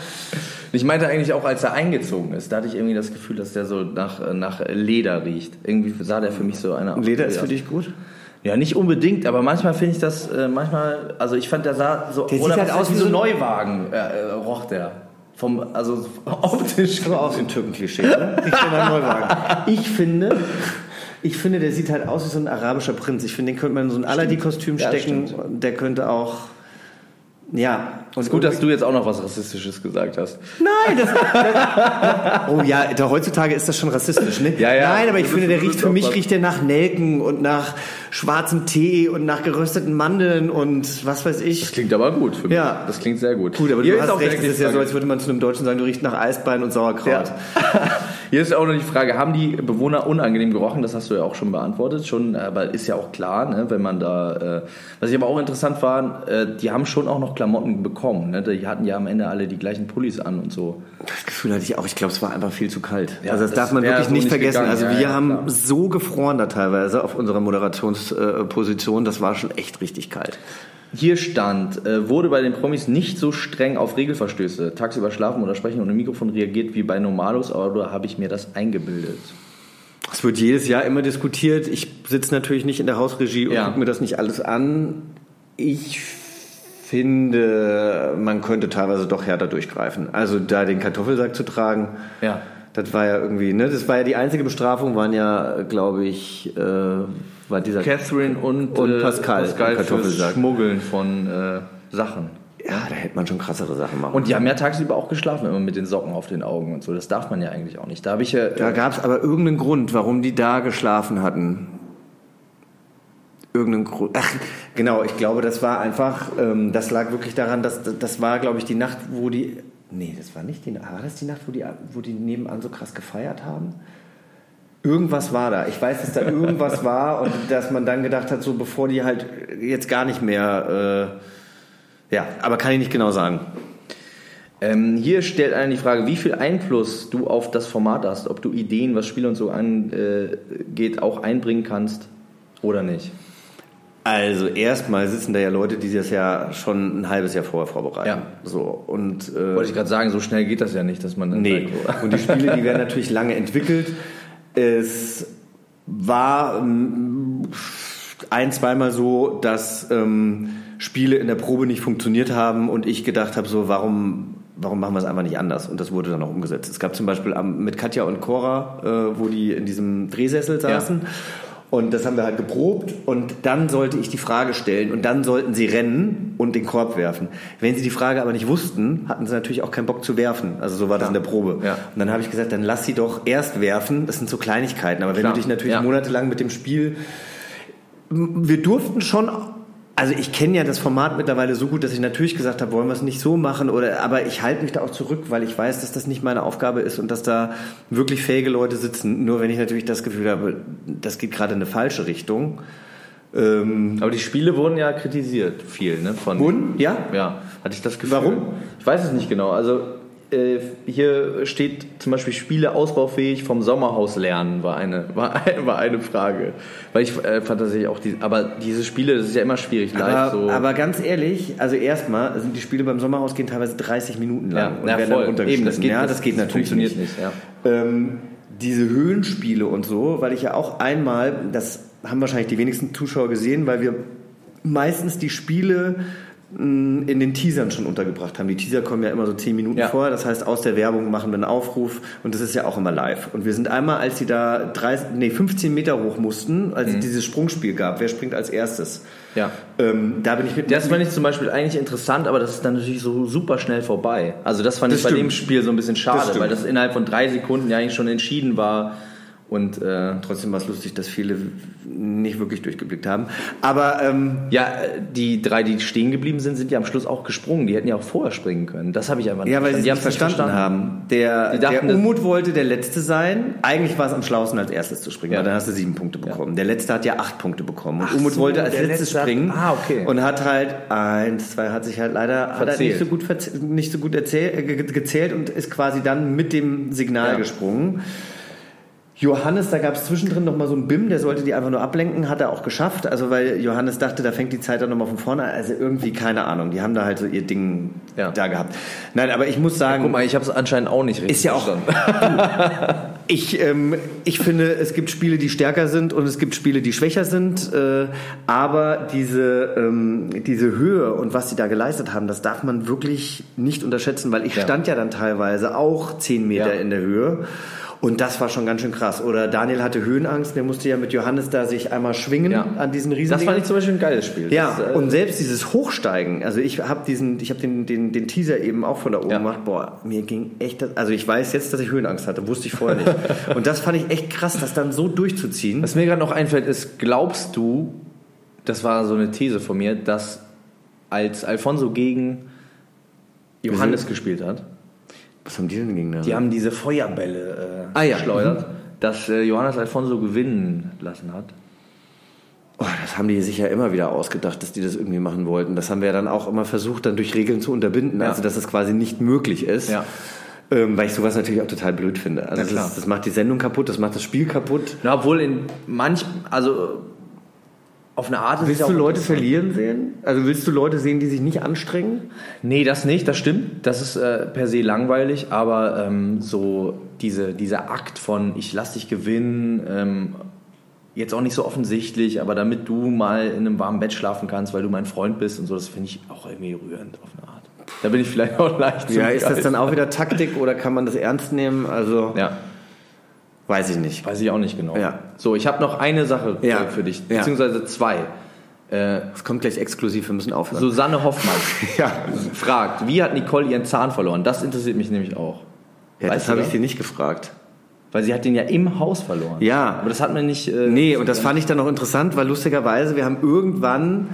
Ich meinte eigentlich auch, als er eingezogen ist, da hatte ich irgendwie das Gefühl, dass der so nach, nach Leder riecht. Irgendwie sah der für mich so einer aus. Leder ist für dich gut? Ja, nicht unbedingt, aber manchmal finde ich das, äh, manchmal, also ich fand, der sah so, Der sieht halt aus wie so ein- Neuwagen, äh, äh, roch der. Vom, also optisch. Aber auch so ein Türkenklischee, oder? Ich bin ein Neuwagen. Ich finde, ich finde, der sieht halt aus wie so ein arabischer Prinz. Ich finde, den könnte man in so ein Aladdin-Kostüm Ja, stecken. stimmt. der könnte auch ja. Und Ist gut, dass du jetzt auch noch was Rassistisches gesagt hast. Nein, das, das Oh ja, da, heutzutage ist das schon rassistisch, ne? Ja, ja. Nein, aber ich finde, der riecht für mich riecht der nach Nelken und nach schwarzem Tee und nach gerösteten Mandeln und was weiß ich. Das klingt aber gut für mich. Ja. Das klingt sehr gut. Gut, aber Hier du hast auch recht, es ist ja so, als würde man zu einem Deutschen sagen, du riechst nach Eisbein und Sauerkraut. Ja. Hier ist auch noch die Frage, haben die Bewohner unangenehm gerochen? Das hast du ja auch schon beantwortet, schon, aber ist ja auch klar, ne, wenn man da. Äh, was ich aber auch interessant war, äh, die haben schon auch noch Klamotten bekommen. Ne? Die hatten ja am Ende alle die gleichen Pullis an und so. Das Gefühl hatte ich auch. Ich glaube, es war einfach viel zu kalt. Ja, also das, das darf man wirklich so nicht vergessen. gegangen. Also Ja, wir ja, haben klar. so gefroren da teilweise auf unserer Moderationsposition. Das war schon echt richtig kalt. Hier stand, äh, wurde bei den Promis nicht so streng auf Regelverstöße, tagsüber schlafen oder sprechen ohne Mikrofon reagiert wie bei Normalos, aber habe ich mir das eingebildet? Es wird jedes Jahr immer diskutiert. Ich sitze natürlich nicht in der Hausregie und Ja. gucke mir das nicht alles an. Ich finde, man könnte teilweise doch härter durchgreifen. Also da den Kartoffelsack zu tragen, Ja. das war ja irgendwie, ne, das war ja die einzige Bestrafung, waren ja, glaube ich, äh, war dieser Catherine und, Und äh, Pascal Pascal Kartoffelsack. Schmuggeln von äh, Sachen. Ja, da hätte man schon krassere Sachen machen. Und die haben ja tagsüber auch geschlafen, immer mit den Socken auf den Augen und so. Das darf man ja eigentlich auch nicht. Da habe ich ja. Da gab es aber irgendeinen Grund, warum die da geschlafen hatten. Irgendeinen Grund. Ach, genau, ich glaube, das war einfach, ähm, das lag wirklich daran, dass das war, glaube ich, die Nacht, wo die. Nee, das war nicht die Nacht. War das die Nacht, wo die, wo die nebenan so krass gefeiert haben? Irgendwas war da. Ich weiß, dass da irgendwas war und dass man dann gedacht hat, so bevor die halt jetzt gar nicht mehr. Äh, ja, aber kann ich nicht genau sagen. Ähm, hier stellt einer die Frage, wie viel Einfluss du auf das Format hast, ob du Ideen, was Spiele und so angeht, auch einbringen kannst oder nicht. Also erstmal sitzen da ja Leute, die das ja schon ein halbes Jahr vorher vorbereiten. Ja. So und äh, Wollte ich gerade sagen, so schnell geht das ja nicht, dass man nee. sagt, so. Und die Spiele, die werden natürlich lange entwickelt. Es war ähm, ein, zweimal so, dass ähm, Spiele in der Probe nicht funktioniert haben und ich gedacht habe, so warum warum machen wir es einfach nicht anders? Und das wurde dann auch umgesetzt. Es gab zum Beispiel mit Katja und Cora, äh, wo die in diesem Drehsessel saßen. Und das haben wir halt geprobt und dann sollte ich die Frage stellen und dann sollten sie rennen und den Korb werfen. Wenn sie die Frage aber nicht wussten, hatten sie natürlich auch keinen Bock zu werfen. Also so war das in der Probe. Ja. Und dann habe ich gesagt, dann lass sie doch erst werfen. Das sind so Kleinigkeiten. Aber wenn Klar. du dich natürlich Ja. monatelang mit dem Spiel wir durften schon, also ich kenne ja das Format mittlerweile so gut, dass ich natürlich gesagt habe, wollen wir es nicht so machen oder, aber ich halte mich da auch zurück, weil ich weiß, dass das nicht meine Aufgabe ist und dass da wirklich fähige Leute sitzen. Nur wenn ich natürlich das Gefühl habe, das geht gerade in eine falsche Richtung. Ähm, Aber die Spiele wurden ja kritisiert, viel, ne? Von, Wurden? Ja? Ja, hatte ich das Gefühl. Warum? Ich weiß es nicht genau. Also hier steht zum Beispiel Spiele ausbaufähig vom Sommerhaus lernen, war eine, war, war eine Frage. Weil ich äh, fand tatsächlich auch, die, aber diese Spiele, das ist ja immer schwierig, live aber, so. aber ganz ehrlich, also erstmal sind die Spiele beim Sommerhaus gehen teilweise 30 Minuten ja, lang und ja, werden voll. dann runtergeschnitten. Eben, das geht, ja, das, geht natürlich funktioniert nicht. nicht. ja. ähm, diese Höhenspiele und so, weil ich ja auch einmal, das haben wahrscheinlich die wenigsten Zuschauer gesehen, weil wir meistens die Spiele in den Teasern schon untergebracht haben. Die Teaser kommen ja immer so zehn Minuten Ja. vorher, das heißt aus der Werbung machen wir einen Aufruf und das ist ja auch immer live. Und wir sind einmal, als sie da 30, nee, 15 Meter hoch mussten, als es dieses Sprungspiel gab, wer springt als erstes? Mhm. Ja. Ähm, da bin ich mit Das fand ich zum Beispiel eigentlich interessant, aber das ist dann natürlich so super schnell vorbei. Also das fand Das ich bei stimmt. dem Spiel so ein bisschen Das schade, stimmt. weil das innerhalb von drei Sekunden ja eigentlich schon entschieden war. Und äh, Trotzdem war es lustig, dass viele nicht wirklich durchgeblickt haben. Aber ähm, ja, die drei, die stehen geblieben sind, sind ja am Schluss auch gesprungen. Die hätten ja auch vorher springen können. Das habe ich einfach nicht Ja, weil sie es nicht verstanden, haben. Der, dachten, Umut wollte der Letzte sein. Eigentlich war es am schlausten, als erstes zu springen, Ja. weil dann hast du sieben Punkte bekommen. Der Letzte hat ja acht Punkte bekommen. Und Ach Umut so, wollte als Letztes Letzte hat- springen Ah, okay. und hat halt eins, zwei, hat sich halt leider hat halt nicht so gut, nicht so gut erzähl, äh, ge- gezählt und ist quasi dann mit dem Signal Ja. gesprungen. Johannes, da gab es zwischendrin noch mal so einen BIM, der sollte die einfach nur ablenken, hat er auch geschafft. Also weil Johannes dachte, da fängt die Zeit dann nochmal von vorne an. Also irgendwie, keine Ahnung, die haben da halt so ihr Ding Ja. da gehabt. Nein, aber ich muss sagen, Guck mal, ich habe es anscheinend auch nicht richtig ist ja auch. ich, ähm, ich finde, es gibt Spiele, die stärker sind und es gibt Spiele, die schwächer sind. Äh, aber diese, ähm, diese Höhe und was sie da geleistet haben, das darf man wirklich nicht unterschätzen, weil ich Ja. stand ja dann teilweise auch zehn Meter Ja. in der Höhe. Und das war schon ganz schön krass. Oder Daniel hatte Höhenangst, der musste ja mit Johannes da sich einmal schwingen Ja. an diesen riesen Das fand ich zum Beispiel ein geiles Spiel. ja, Das, äh, und selbst dieses Hochsteigen, also ich habe diesen, ich habe den, den, den Teaser eben auch von da oben Ja. gemacht, boah, mir ging echt, das, also ich weiß jetzt, dass ich Höhenangst hatte, wusste ich vorher nicht. und das fand ich echt krass, das dann so durchzuziehen. Was mir gerade noch einfällt, ist, glaubst du, das war so eine These von mir, dass als Alfonso gegen Johannes gespielt hat, Was haben die denn gegen da? die haben diese Feuerbälle äh, Ah, ja. geschleudert, dass äh, Johannes Alfonso gewinnen lassen hat. Oh, das haben die sich ja immer wieder ausgedacht, dass die das irgendwie machen wollten. Das haben wir ja dann auch immer versucht, dann durch Regeln zu unterbinden, Ja. also dass es quasi nicht möglich ist. Ja. Ähm, weil ich sowas natürlich auch total blöd finde. Also das, das macht die Sendung kaputt, das macht das Spiel kaputt. Na, obwohl in manch, also auf eine Art Willst du Leute verlieren sehen? Also willst du Leute sehen, die sich nicht anstrengen? Nee, das nicht, das stimmt. Das ist äh, per se langweilig, aber ähm, so diese, dieser Akt von ich lass dich gewinnen, ähm, jetzt auch nicht so offensichtlich, aber damit du mal in einem warmen Bett schlafen kannst, weil du mein Freund bist und so, das finde ich auch irgendwie rührend auf eine Art. Da bin ich vielleicht auch leicht Ja, ist das dann auch wieder Taktik oder kann man das ernst nehmen? Also Ja, weiß ich nicht. weiß ich auch nicht genau. Ja. So, ich habe noch eine Sache Ja. für dich, beziehungsweise zwei. Äh, Es kommt gleich exklusiv, wir müssen aufhören. Susanne Hoffmann ja, fragt, wie hat Nicole ihren Zahn verloren? Das interessiert mich nämlich auch. ja Weißt das habe ich sie nicht gefragt. Weil sie hat den ja im Haus verloren. Ja. Aber das hat man nicht. Äh, Nee, und das fand ich dann noch interessant, weil lustigerweise, wir haben irgendwann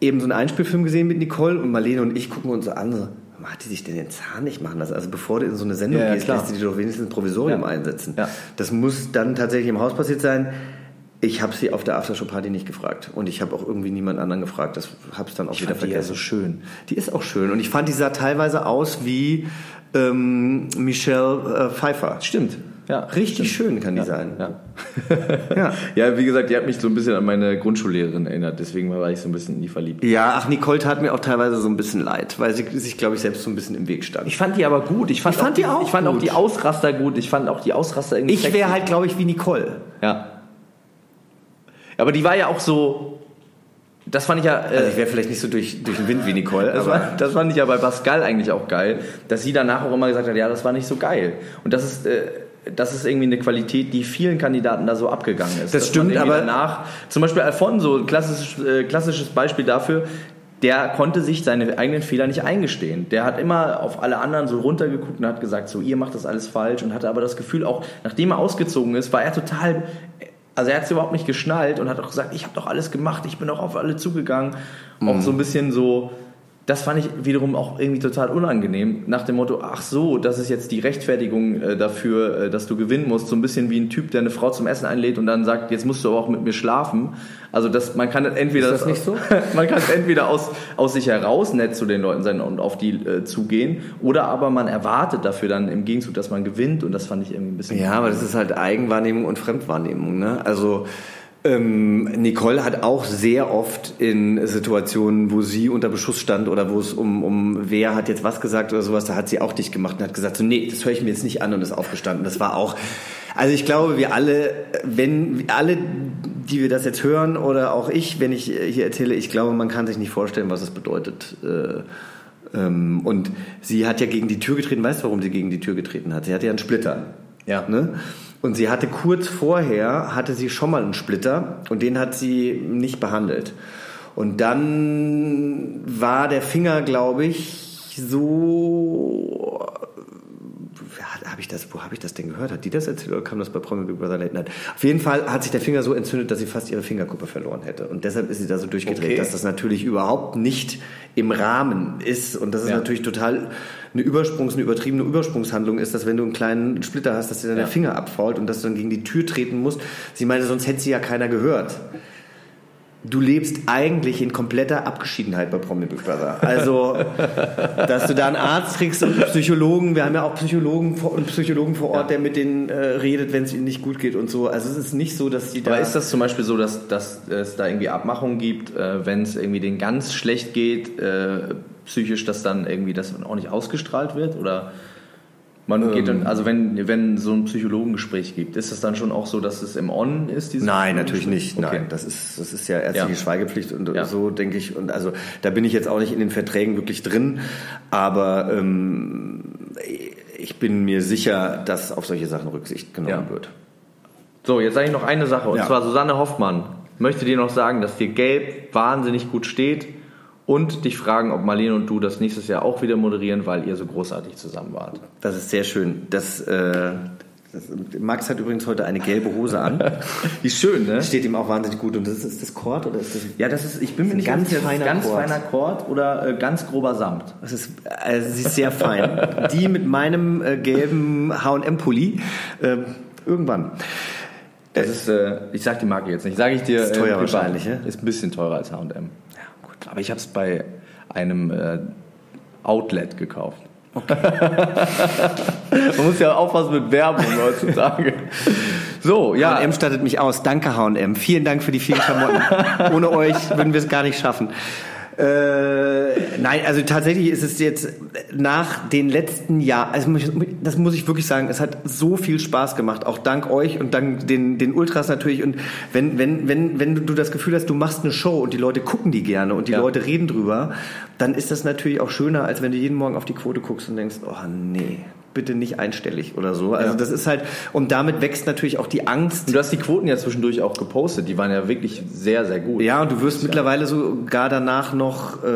eben so einen Einspielfilm gesehen mit Nicole und Marlene und ich gucken uns an, warum hat die sich denn den Zahn nicht machen lassen? Also bevor du in so eine Sendung Ja, gehst, klar. lässt du die doch wenigstens ein Provisorium Ja. einsetzen. Ja. Das muss dann tatsächlich im Haus passiert sein. Ich habe sie auf der Aftershow-Party nicht gefragt und ich habe auch irgendwie niemand anderen gefragt. Das habe ich dann auch Ich wieder fand die ja vergessen. so schön. Die ist auch schön und ich fand, die sah teilweise aus wie ähm, Michelle äh, Pfeiffer. Stimmt. Ja, Richtig schön kann die sein. Ja. Ja. ja, wie gesagt, die hat mich so ein bisschen an meine Grundschullehrerin erinnert, deswegen war ich so ein bisschen in die verliebt. Ja, ach, Nicole tat mir auch teilweise so ein bisschen leid, weil sie sich, glaube ich, selbst so ein bisschen im Weg stand. Ich fand die aber gut. Ich fand, Ich fand die auch Ich fand gut. auch die Ausraster gut. Ich fand auch die Ausraster irgendwie Ich wäre halt, glaube ich, wie Nicole. Ja. Aber die war ja auch so. Das fand ich ja. Äh, Also ich wäre vielleicht nicht so durch, durch den Wind wie Nicole, Das, aber war, das fand ich ja bei Pascal eigentlich auch geil, dass sie danach auch immer gesagt hat, ja, das war nicht so geil. Und das ist, äh, das ist irgendwie eine Qualität, die vielen Kandidaten da so abgegangen ist. Das stimmt, aber- danach, zum Beispiel Alfonso, ein klassisches, äh, klassisches Beispiel dafür, der konnte sich seine eigenen Fehler nicht eingestehen. Der hat immer auf alle anderen so runtergeguckt und hat gesagt, so ihr macht das alles falsch und hatte aber das Gefühl auch, nachdem er ausgezogen ist, war er total also er hat es überhaupt nicht geschnallt und hat auch gesagt, ich habe doch alles gemacht, ich bin auch auf alle zugegangen. Auch so ein bisschen so, das fand ich wiederum auch irgendwie total unangenehm, nach dem Motto, ach so, das ist jetzt die Rechtfertigung äh, dafür, äh, dass du gewinnen musst. So ein bisschen wie ein Typ, der eine Frau zum Essen einlädt und dann sagt, jetzt musst du aber auch mit mir schlafen. Also das, man kann entweder Ist das nicht so? man kann entweder aus, aus sich heraus nett zu den Leuten sein und auf die äh, zugehen, oder aber man erwartet dafür dann im Gegenzug, dass man gewinnt und das fand ich irgendwie ein bisschen. Ja, aber das ist halt Eigenwahrnehmung und Fremdwahrnehmung. Ne? Also ähm, Nicole hat auch sehr oft in Situationen, wo sie unter Beschuss stand oder wo es um, um wer hat jetzt was gesagt oder sowas, da hat sie auch dich gemacht und hat gesagt, so nee, das höre ich mir jetzt nicht an und ist aufgestanden. Das war auch, also ich glaube, wir alle, wenn alle, die wir das jetzt hören oder auch ich, wenn ich hier erzähle, ich glaube, man kann sich nicht vorstellen, was es bedeutet. Äh, ähm, und sie hat ja gegen die Tür getreten. Weißt du, warum sie gegen die Tür getreten hat? Sie hatte ja einen Splitter. Ja. Ne? Und sie hatte kurz vorher, hatte sie schon mal einen Splitter und den hat sie nicht behandelt. Und dann war der Finger, glaube ich, so habe ich das, wo habe ich das denn gehört? Hat die das erzählt oder kam das bei Promi Big Brother Late Night? Auf jeden Fall hat sich der Finger so entzündet, dass sie fast ihre Fingerkuppe verloren hätte. Und deshalb ist sie da so durchgedreht, Okay. dass das natürlich überhaupt nicht im Rahmen ist. Und das ist Ja. natürlich total eine Übersprungs-, eine übertriebene Übersprungshandlung ist, dass wenn du einen kleinen Splitter hast, dass dir dann Ja. der Finger abfault und dass du dann gegen die Tür treten musst. Sie meinte, sonst hätte sie ja keiner gehört. Du lebst eigentlich in kompletter Abgeschiedenheit bei Promi Big Brother. Also, dass du da einen Arzt kriegst und einen Psychologen. Wir haben ja auch Psychologen vor, einen Psychologen vor Ort, der mit denen äh, redet, wenn es ihnen nicht gut geht und so. Also es ist nicht so, dass die da. Aber ist das zum Beispiel so, dass, dass es da irgendwie Abmachungen gibt, äh, wenn es irgendwie denen ganz schlecht geht, äh, psychisch, dass dann irgendwie das auch nicht ausgestrahlt wird? Oder man geht dann, also wenn, wenn so ein Psychologengespräch gibt, ist es dann schon auch so, dass es im On ist? Dieses Nein, natürlich nicht. Okay. Nein, das ist, das ist ja ärztliche Ja. Schweigepflicht und Ja. so denke ich. Und also da bin ich jetzt auch nicht in den Verträgen wirklich drin. Aber ähm, ich bin mir sicher, dass auf solche Sachen Rücksicht genommen Ja. wird. So, jetzt sage ich noch eine Sache. Und zwar Susanne Hoffmann möchte dir noch sagen, dass dir Gelb wahnsinnig gut steht und dich fragen, ob Marlene und du das nächstes Jahr auch wieder moderieren, weil ihr so großartig zusammen wart. Das ist sehr schön. Das, äh, das, Max hat übrigens heute eine gelbe Hose an. Wie schön, ne? Steht ihm auch wahnsinnig gut. Und das ist, ist das Kord oder ist das? Ja, das ist, ich bin mir nicht ein ganz sicher, feiner ganz Kord. feiner Kord oder äh, ganz grober Samt. Das ist, also sie ist sehr fein. Die mit meinem äh, gelben H&M-Pulli. ähm, irgendwann. Das ist, äh, ich sag die Marke jetzt nicht, sage ich dir. Ist teuer äh, privat. wahrscheinlich? Ist ein bisschen teurer als H&M. Aber ich habe es bei einem äh, Outlet gekauft. Man muss ja aufpassen mit Werbung heutzutage. So, ja. H&M stattet mich aus. Danke H&M. Vielen Dank für die vielen Klamotten. Ohne euch würden wir es gar nicht schaffen. Äh, nein, also tatsächlich ist es jetzt nach den letzten Jahren, also das muss ich wirklich sagen, es hat so viel Spaß gemacht, auch dank euch und dank den, den Ultras natürlich. Und wenn, wenn, wenn, wenn du das Gefühl hast, du machst eine Show und die Leute gucken die gerne und die Ja. Leute reden drüber, dann ist das natürlich auch schöner, als wenn du jeden Morgen auf die Quote guckst und denkst, oh nee, bitte nicht einstellig oder so. Also Ja. das ist halt, und damit wächst natürlich auch die Angst. Und du hast die Quoten ja zwischendurch auch gepostet. Die waren ja wirklich sehr, sehr gut. Ja, und du wirst mittlerweile sogar danach noch äh,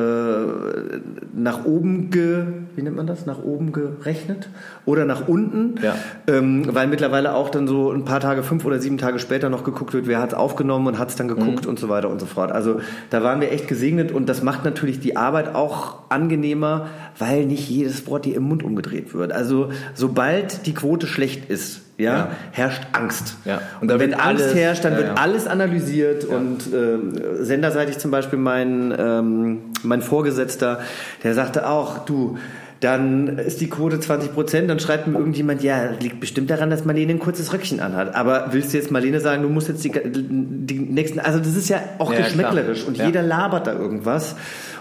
nach oben ge, wie nennt man das? Nach oben gerechnet oder nach unten, Ja. ähm, weil mittlerweile auch dann so ein paar Tage, fünf oder sieben Tage später noch geguckt wird, wer hat es aufgenommen und hat es dann geguckt und so weiter und so fort. Also da waren wir echt gesegnet und das macht natürlich die Arbeit auch angenehmer, weil nicht jedes Wort dir im Mund umgedreht wird. Also sobald die Quote schlecht ist, ja, Ja. herrscht Angst. Ja. Und, Und wenn Angst alles- herrscht, dann ja, wird alles analysiert und ähm, senderseitig zum Beispiel mein, ähm, mein Vorgesetzter, der sagte auch, du, dann ist die Quote 20 Prozent, dann schreibt mir irgendjemand, ja, liegt bestimmt daran, dass Marlene ein kurzes Röckchen anhat. Aber willst du jetzt Marlene sagen, du musst jetzt die, die nächsten, also das ist ja auch Ja, geschmäcklerisch klar. und Ja. jeder labert da irgendwas.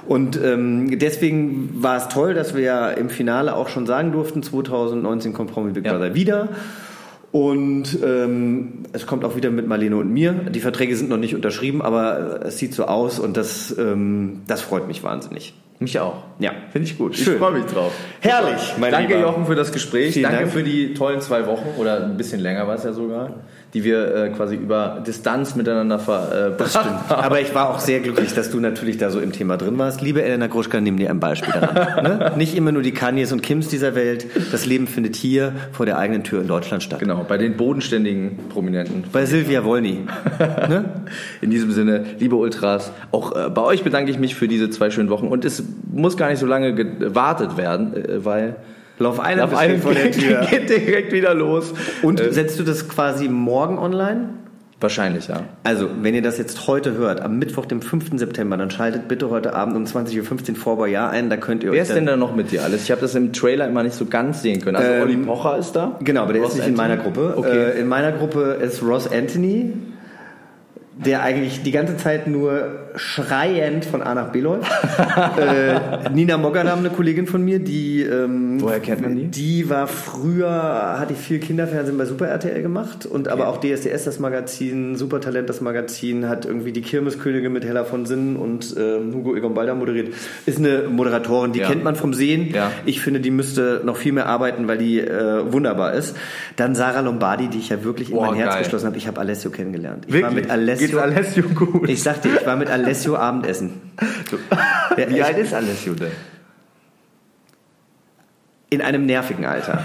Und ähm, deswegen war es toll, dass wir ja im Finale auch schon sagen durften, 2019 kommt Promi Big Ja. Brother wieder. Und ähm, es kommt auch wieder mit Marlene und mir. Die Verträge sind noch nicht unterschrieben, aber es sieht so aus und das, ähm, das freut mich wahnsinnig. Mich auch. Ja. Finde ich gut. Schön. Ich freue mich drauf. Herrlich, mein Danke, Lieber. Jochen, für das Gespräch. Vielen Danke Dank. für die tollen zwei Wochen oder ein bisschen länger war es ja sogar, die wir äh, quasi über Distanz miteinander verbracht Das stimmt. Aber ich war auch sehr glücklich, dass du natürlich da so im Thema drin warst. Liebe Elena Gruschka, nimm dir ein Beispiel daran. ne? Nicht immer nur die Kanyes und Kims dieser Welt. Das Leben findet hier vor der eigenen Tür in Deutschland statt. Genau, bei den bodenständigen Prominenten. Bei Silvia Wolny. ne? In diesem Sinne, liebe Ultras, auch äh, bei euch bedanke ich mich für diese zwei schönen Wochen und es muss gar nicht so lange gewartet werden, äh, weil Love Island auf steht einen vor der Tür. geht direkt wieder los. Und äh, setzt du das quasi morgen online? wahrscheinlich, ja. Also, wenn ihr das jetzt heute hört, am Mittwoch, dem 5. September, dann schaltet bitte heute Abend um 20.15 Uhr vor bei Jahr ein, da könnt ihr Wer ist denn da noch mit dir alles? Ich habe das im Trailer immer nicht so ganz sehen können. Also Ähm, Olli Pocher ist da. Genau, aber der Ross ist nicht in Anthony? meiner Gruppe. Okay. Äh, in meiner Gruppe ist Ross Anthony, der eigentlich die ganze Zeit nur schreiend von A nach B läuft. äh, Nina Mogadam, eine Kollegin von mir, die... Ähm, Woher kennt man die? Die war früher, hatte viel Kinderfernsehen bei Super RTL gemacht und aber auch DSDS das Magazin, Supertalent das Magazin, hat irgendwie die Kirmeskönigin mit Hella von Sinnen und ähm, Hugo Egon Balder moderiert. Ist eine Moderatorin, die Ja. kennt man vom Sehen. Ja. Ich finde, die müsste noch viel mehr arbeiten, weil die äh, wunderbar ist. Dann Sarah Lombardi, die ich ja wirklich in Boah, mein Herz geil. geschlossen habe. Ich habe Alessio kennengelernt. Ich Wirklich? war mit Alessio. Geht's Alessio gut? Ich sagte, ich war mit Alessio Abendessen. Der- Wie alt ist Alessio denn? In einem nervigen Alter.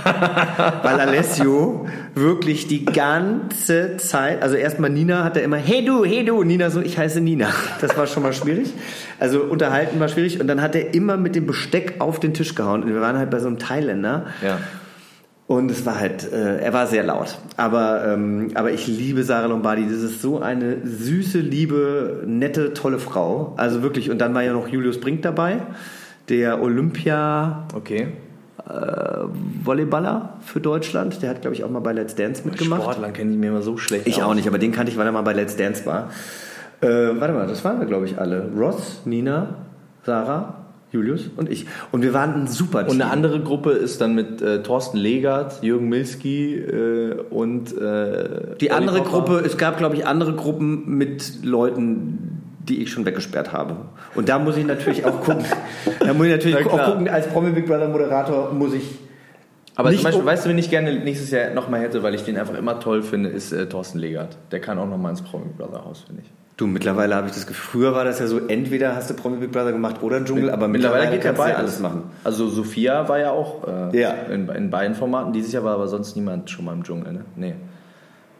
Weil Alessio wirklich die ganze Zeit, also erstmal Nina hat er immer, hey du, hey du, Nina so, ich heiße Nina. Das war schon mal schwierig. Also unterhalten war schwierig und dann hat er immer mit dem Besteck auf den Tisch gehauen. Und wir waren halt bei so einem Thailänder. Ja. Und es war halt, äh, er war sehr laut. Aber, ähm, aber ich liebe Sarah Lombardi. Das ist so eine süße, liebe, nette, tolle Frau. Also wirklich. Und dann war ja noch Julius Brink dabei, der Olympia Okay. Volleyballer für Deutschland. Der hat, glaube ich, auch mal bei Let's Dance mitgemacht. Sportlern kenne ich mir immer so schlecht. Ich aus. auch nicht, aber den kannte ich, weil er mal bei Let's Dance war. Äh, warte mal, das waren wir, glaube ich, alle. Ross, Nina, Sarah, Julius und ich. Und wir waren ein super Team. Und eine andere Gruppe ist dann mit äh, Thorsten Legert, Jürgen Milski äh, und äh, Die andere. Gruppe, es gab, glaube ich, andere Gruppen mit Leuten, die ich schon weggesperrt habe. Und da muss ich natürlich auch gucken. da muss ich natürlich Na auch gucken, als Promi Big Brother Moderator muss ich Aber Nicht zum Beispiel, um- weißt du, wen ich gerne nächstes Jahr nochmal hätte, weil ich den einfach immer toll finde, ist äh, Thorsten Legert. Der kann auch nochmal ins Promi Brother Haus, finde ich. Du, mittlerweile habe ich das Gefühl, früher war das ja so, entweder hast du Promi Big Brother gemacht oder Dschungel, aber mittlerweile, geht ja kannst du beides. alles machen. Also Sophia war ja auch äh, Ja. in, in beiden Formaten. Dieses Jahr war aber sonst niemand schon mal im Dschungel, ne? Nee.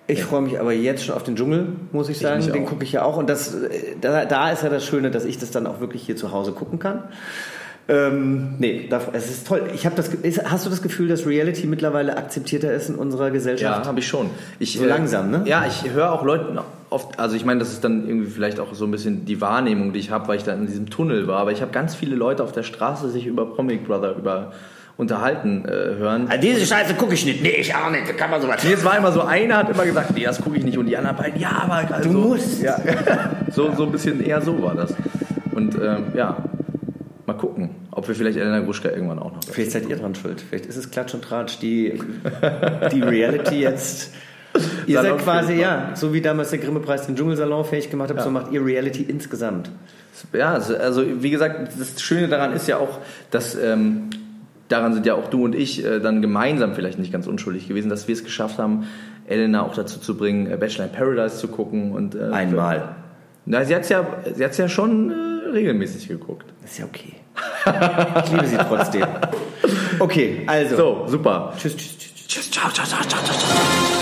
Ich freue mich aber jetzt schon auf den Dschungel, muss ich sagen. mich den gucke ich ja auch. Und das, äh, da, da ist ja das Schöne, dass ich das dann auch wirklich hier zu Hause gucken kann. Ähm, nee, es ist toll. Ich habe das, hast du das Gefühl, dass Reality mittlerweile akzeptierter ist in unserer Gesellschaft? Ja, habe ich schon. Ich, So langsam, ne? Ja, ich höre auch Leuten oft, also ich meine, das ist dann irgendwie vielleicht auch so ein bisschen die Wahrnehmung, die ich habe, weil ich da in diesem Tunnel war, aber ich habe ganz viele Leute auf der Straße sich über Promi Brother über unterhalten äh, hören. Ah, diese Scheiße gucke ich nicht. Nee, ich auch nicht. Kann man sowas. Nee, es war immer so, einer hat immer gesagt, nee, das gucke ich nicht und die anderen beiden, ja, aber also, Du musst. Ja, so, so ein bisschen eher so war das. Und ähm, ja, mal gucken, ob wir vielleicht Elena Gruschka irgendwann auch noch. Vielleicht seid ihr dran schuld. Vielleicht ist es Klatsch und Tratsch, die, die Reality jetzt. Ihr Salon seid quasi, ja, so wie damals der Grimme-Preis den Dschungelsalon fähig gemacht hat, so macht ihr Reality insgesamt. Ja, also, also wie gesagt, das Schöne daran ist ja auch, dass ähm, daran sind ja auch du und ich äh, dann gemeinsam vielleicht nicht ganz unschuldig gewesen, dass wir es geschafft haben, Elena auch dazu zu bringen, äh, Bachelor in Paradise zu gucken und äh, Einmal. Na, sie hat's ja, sie hat's ja schon äh, regelmäßig geguckt. Ist ja okay. Ich liebe sie trotzdem. Okay, also. So, super. Tschüss, tschüss, tschüss. Tschüss, ciao, ciao, ciao, ciao, ciao.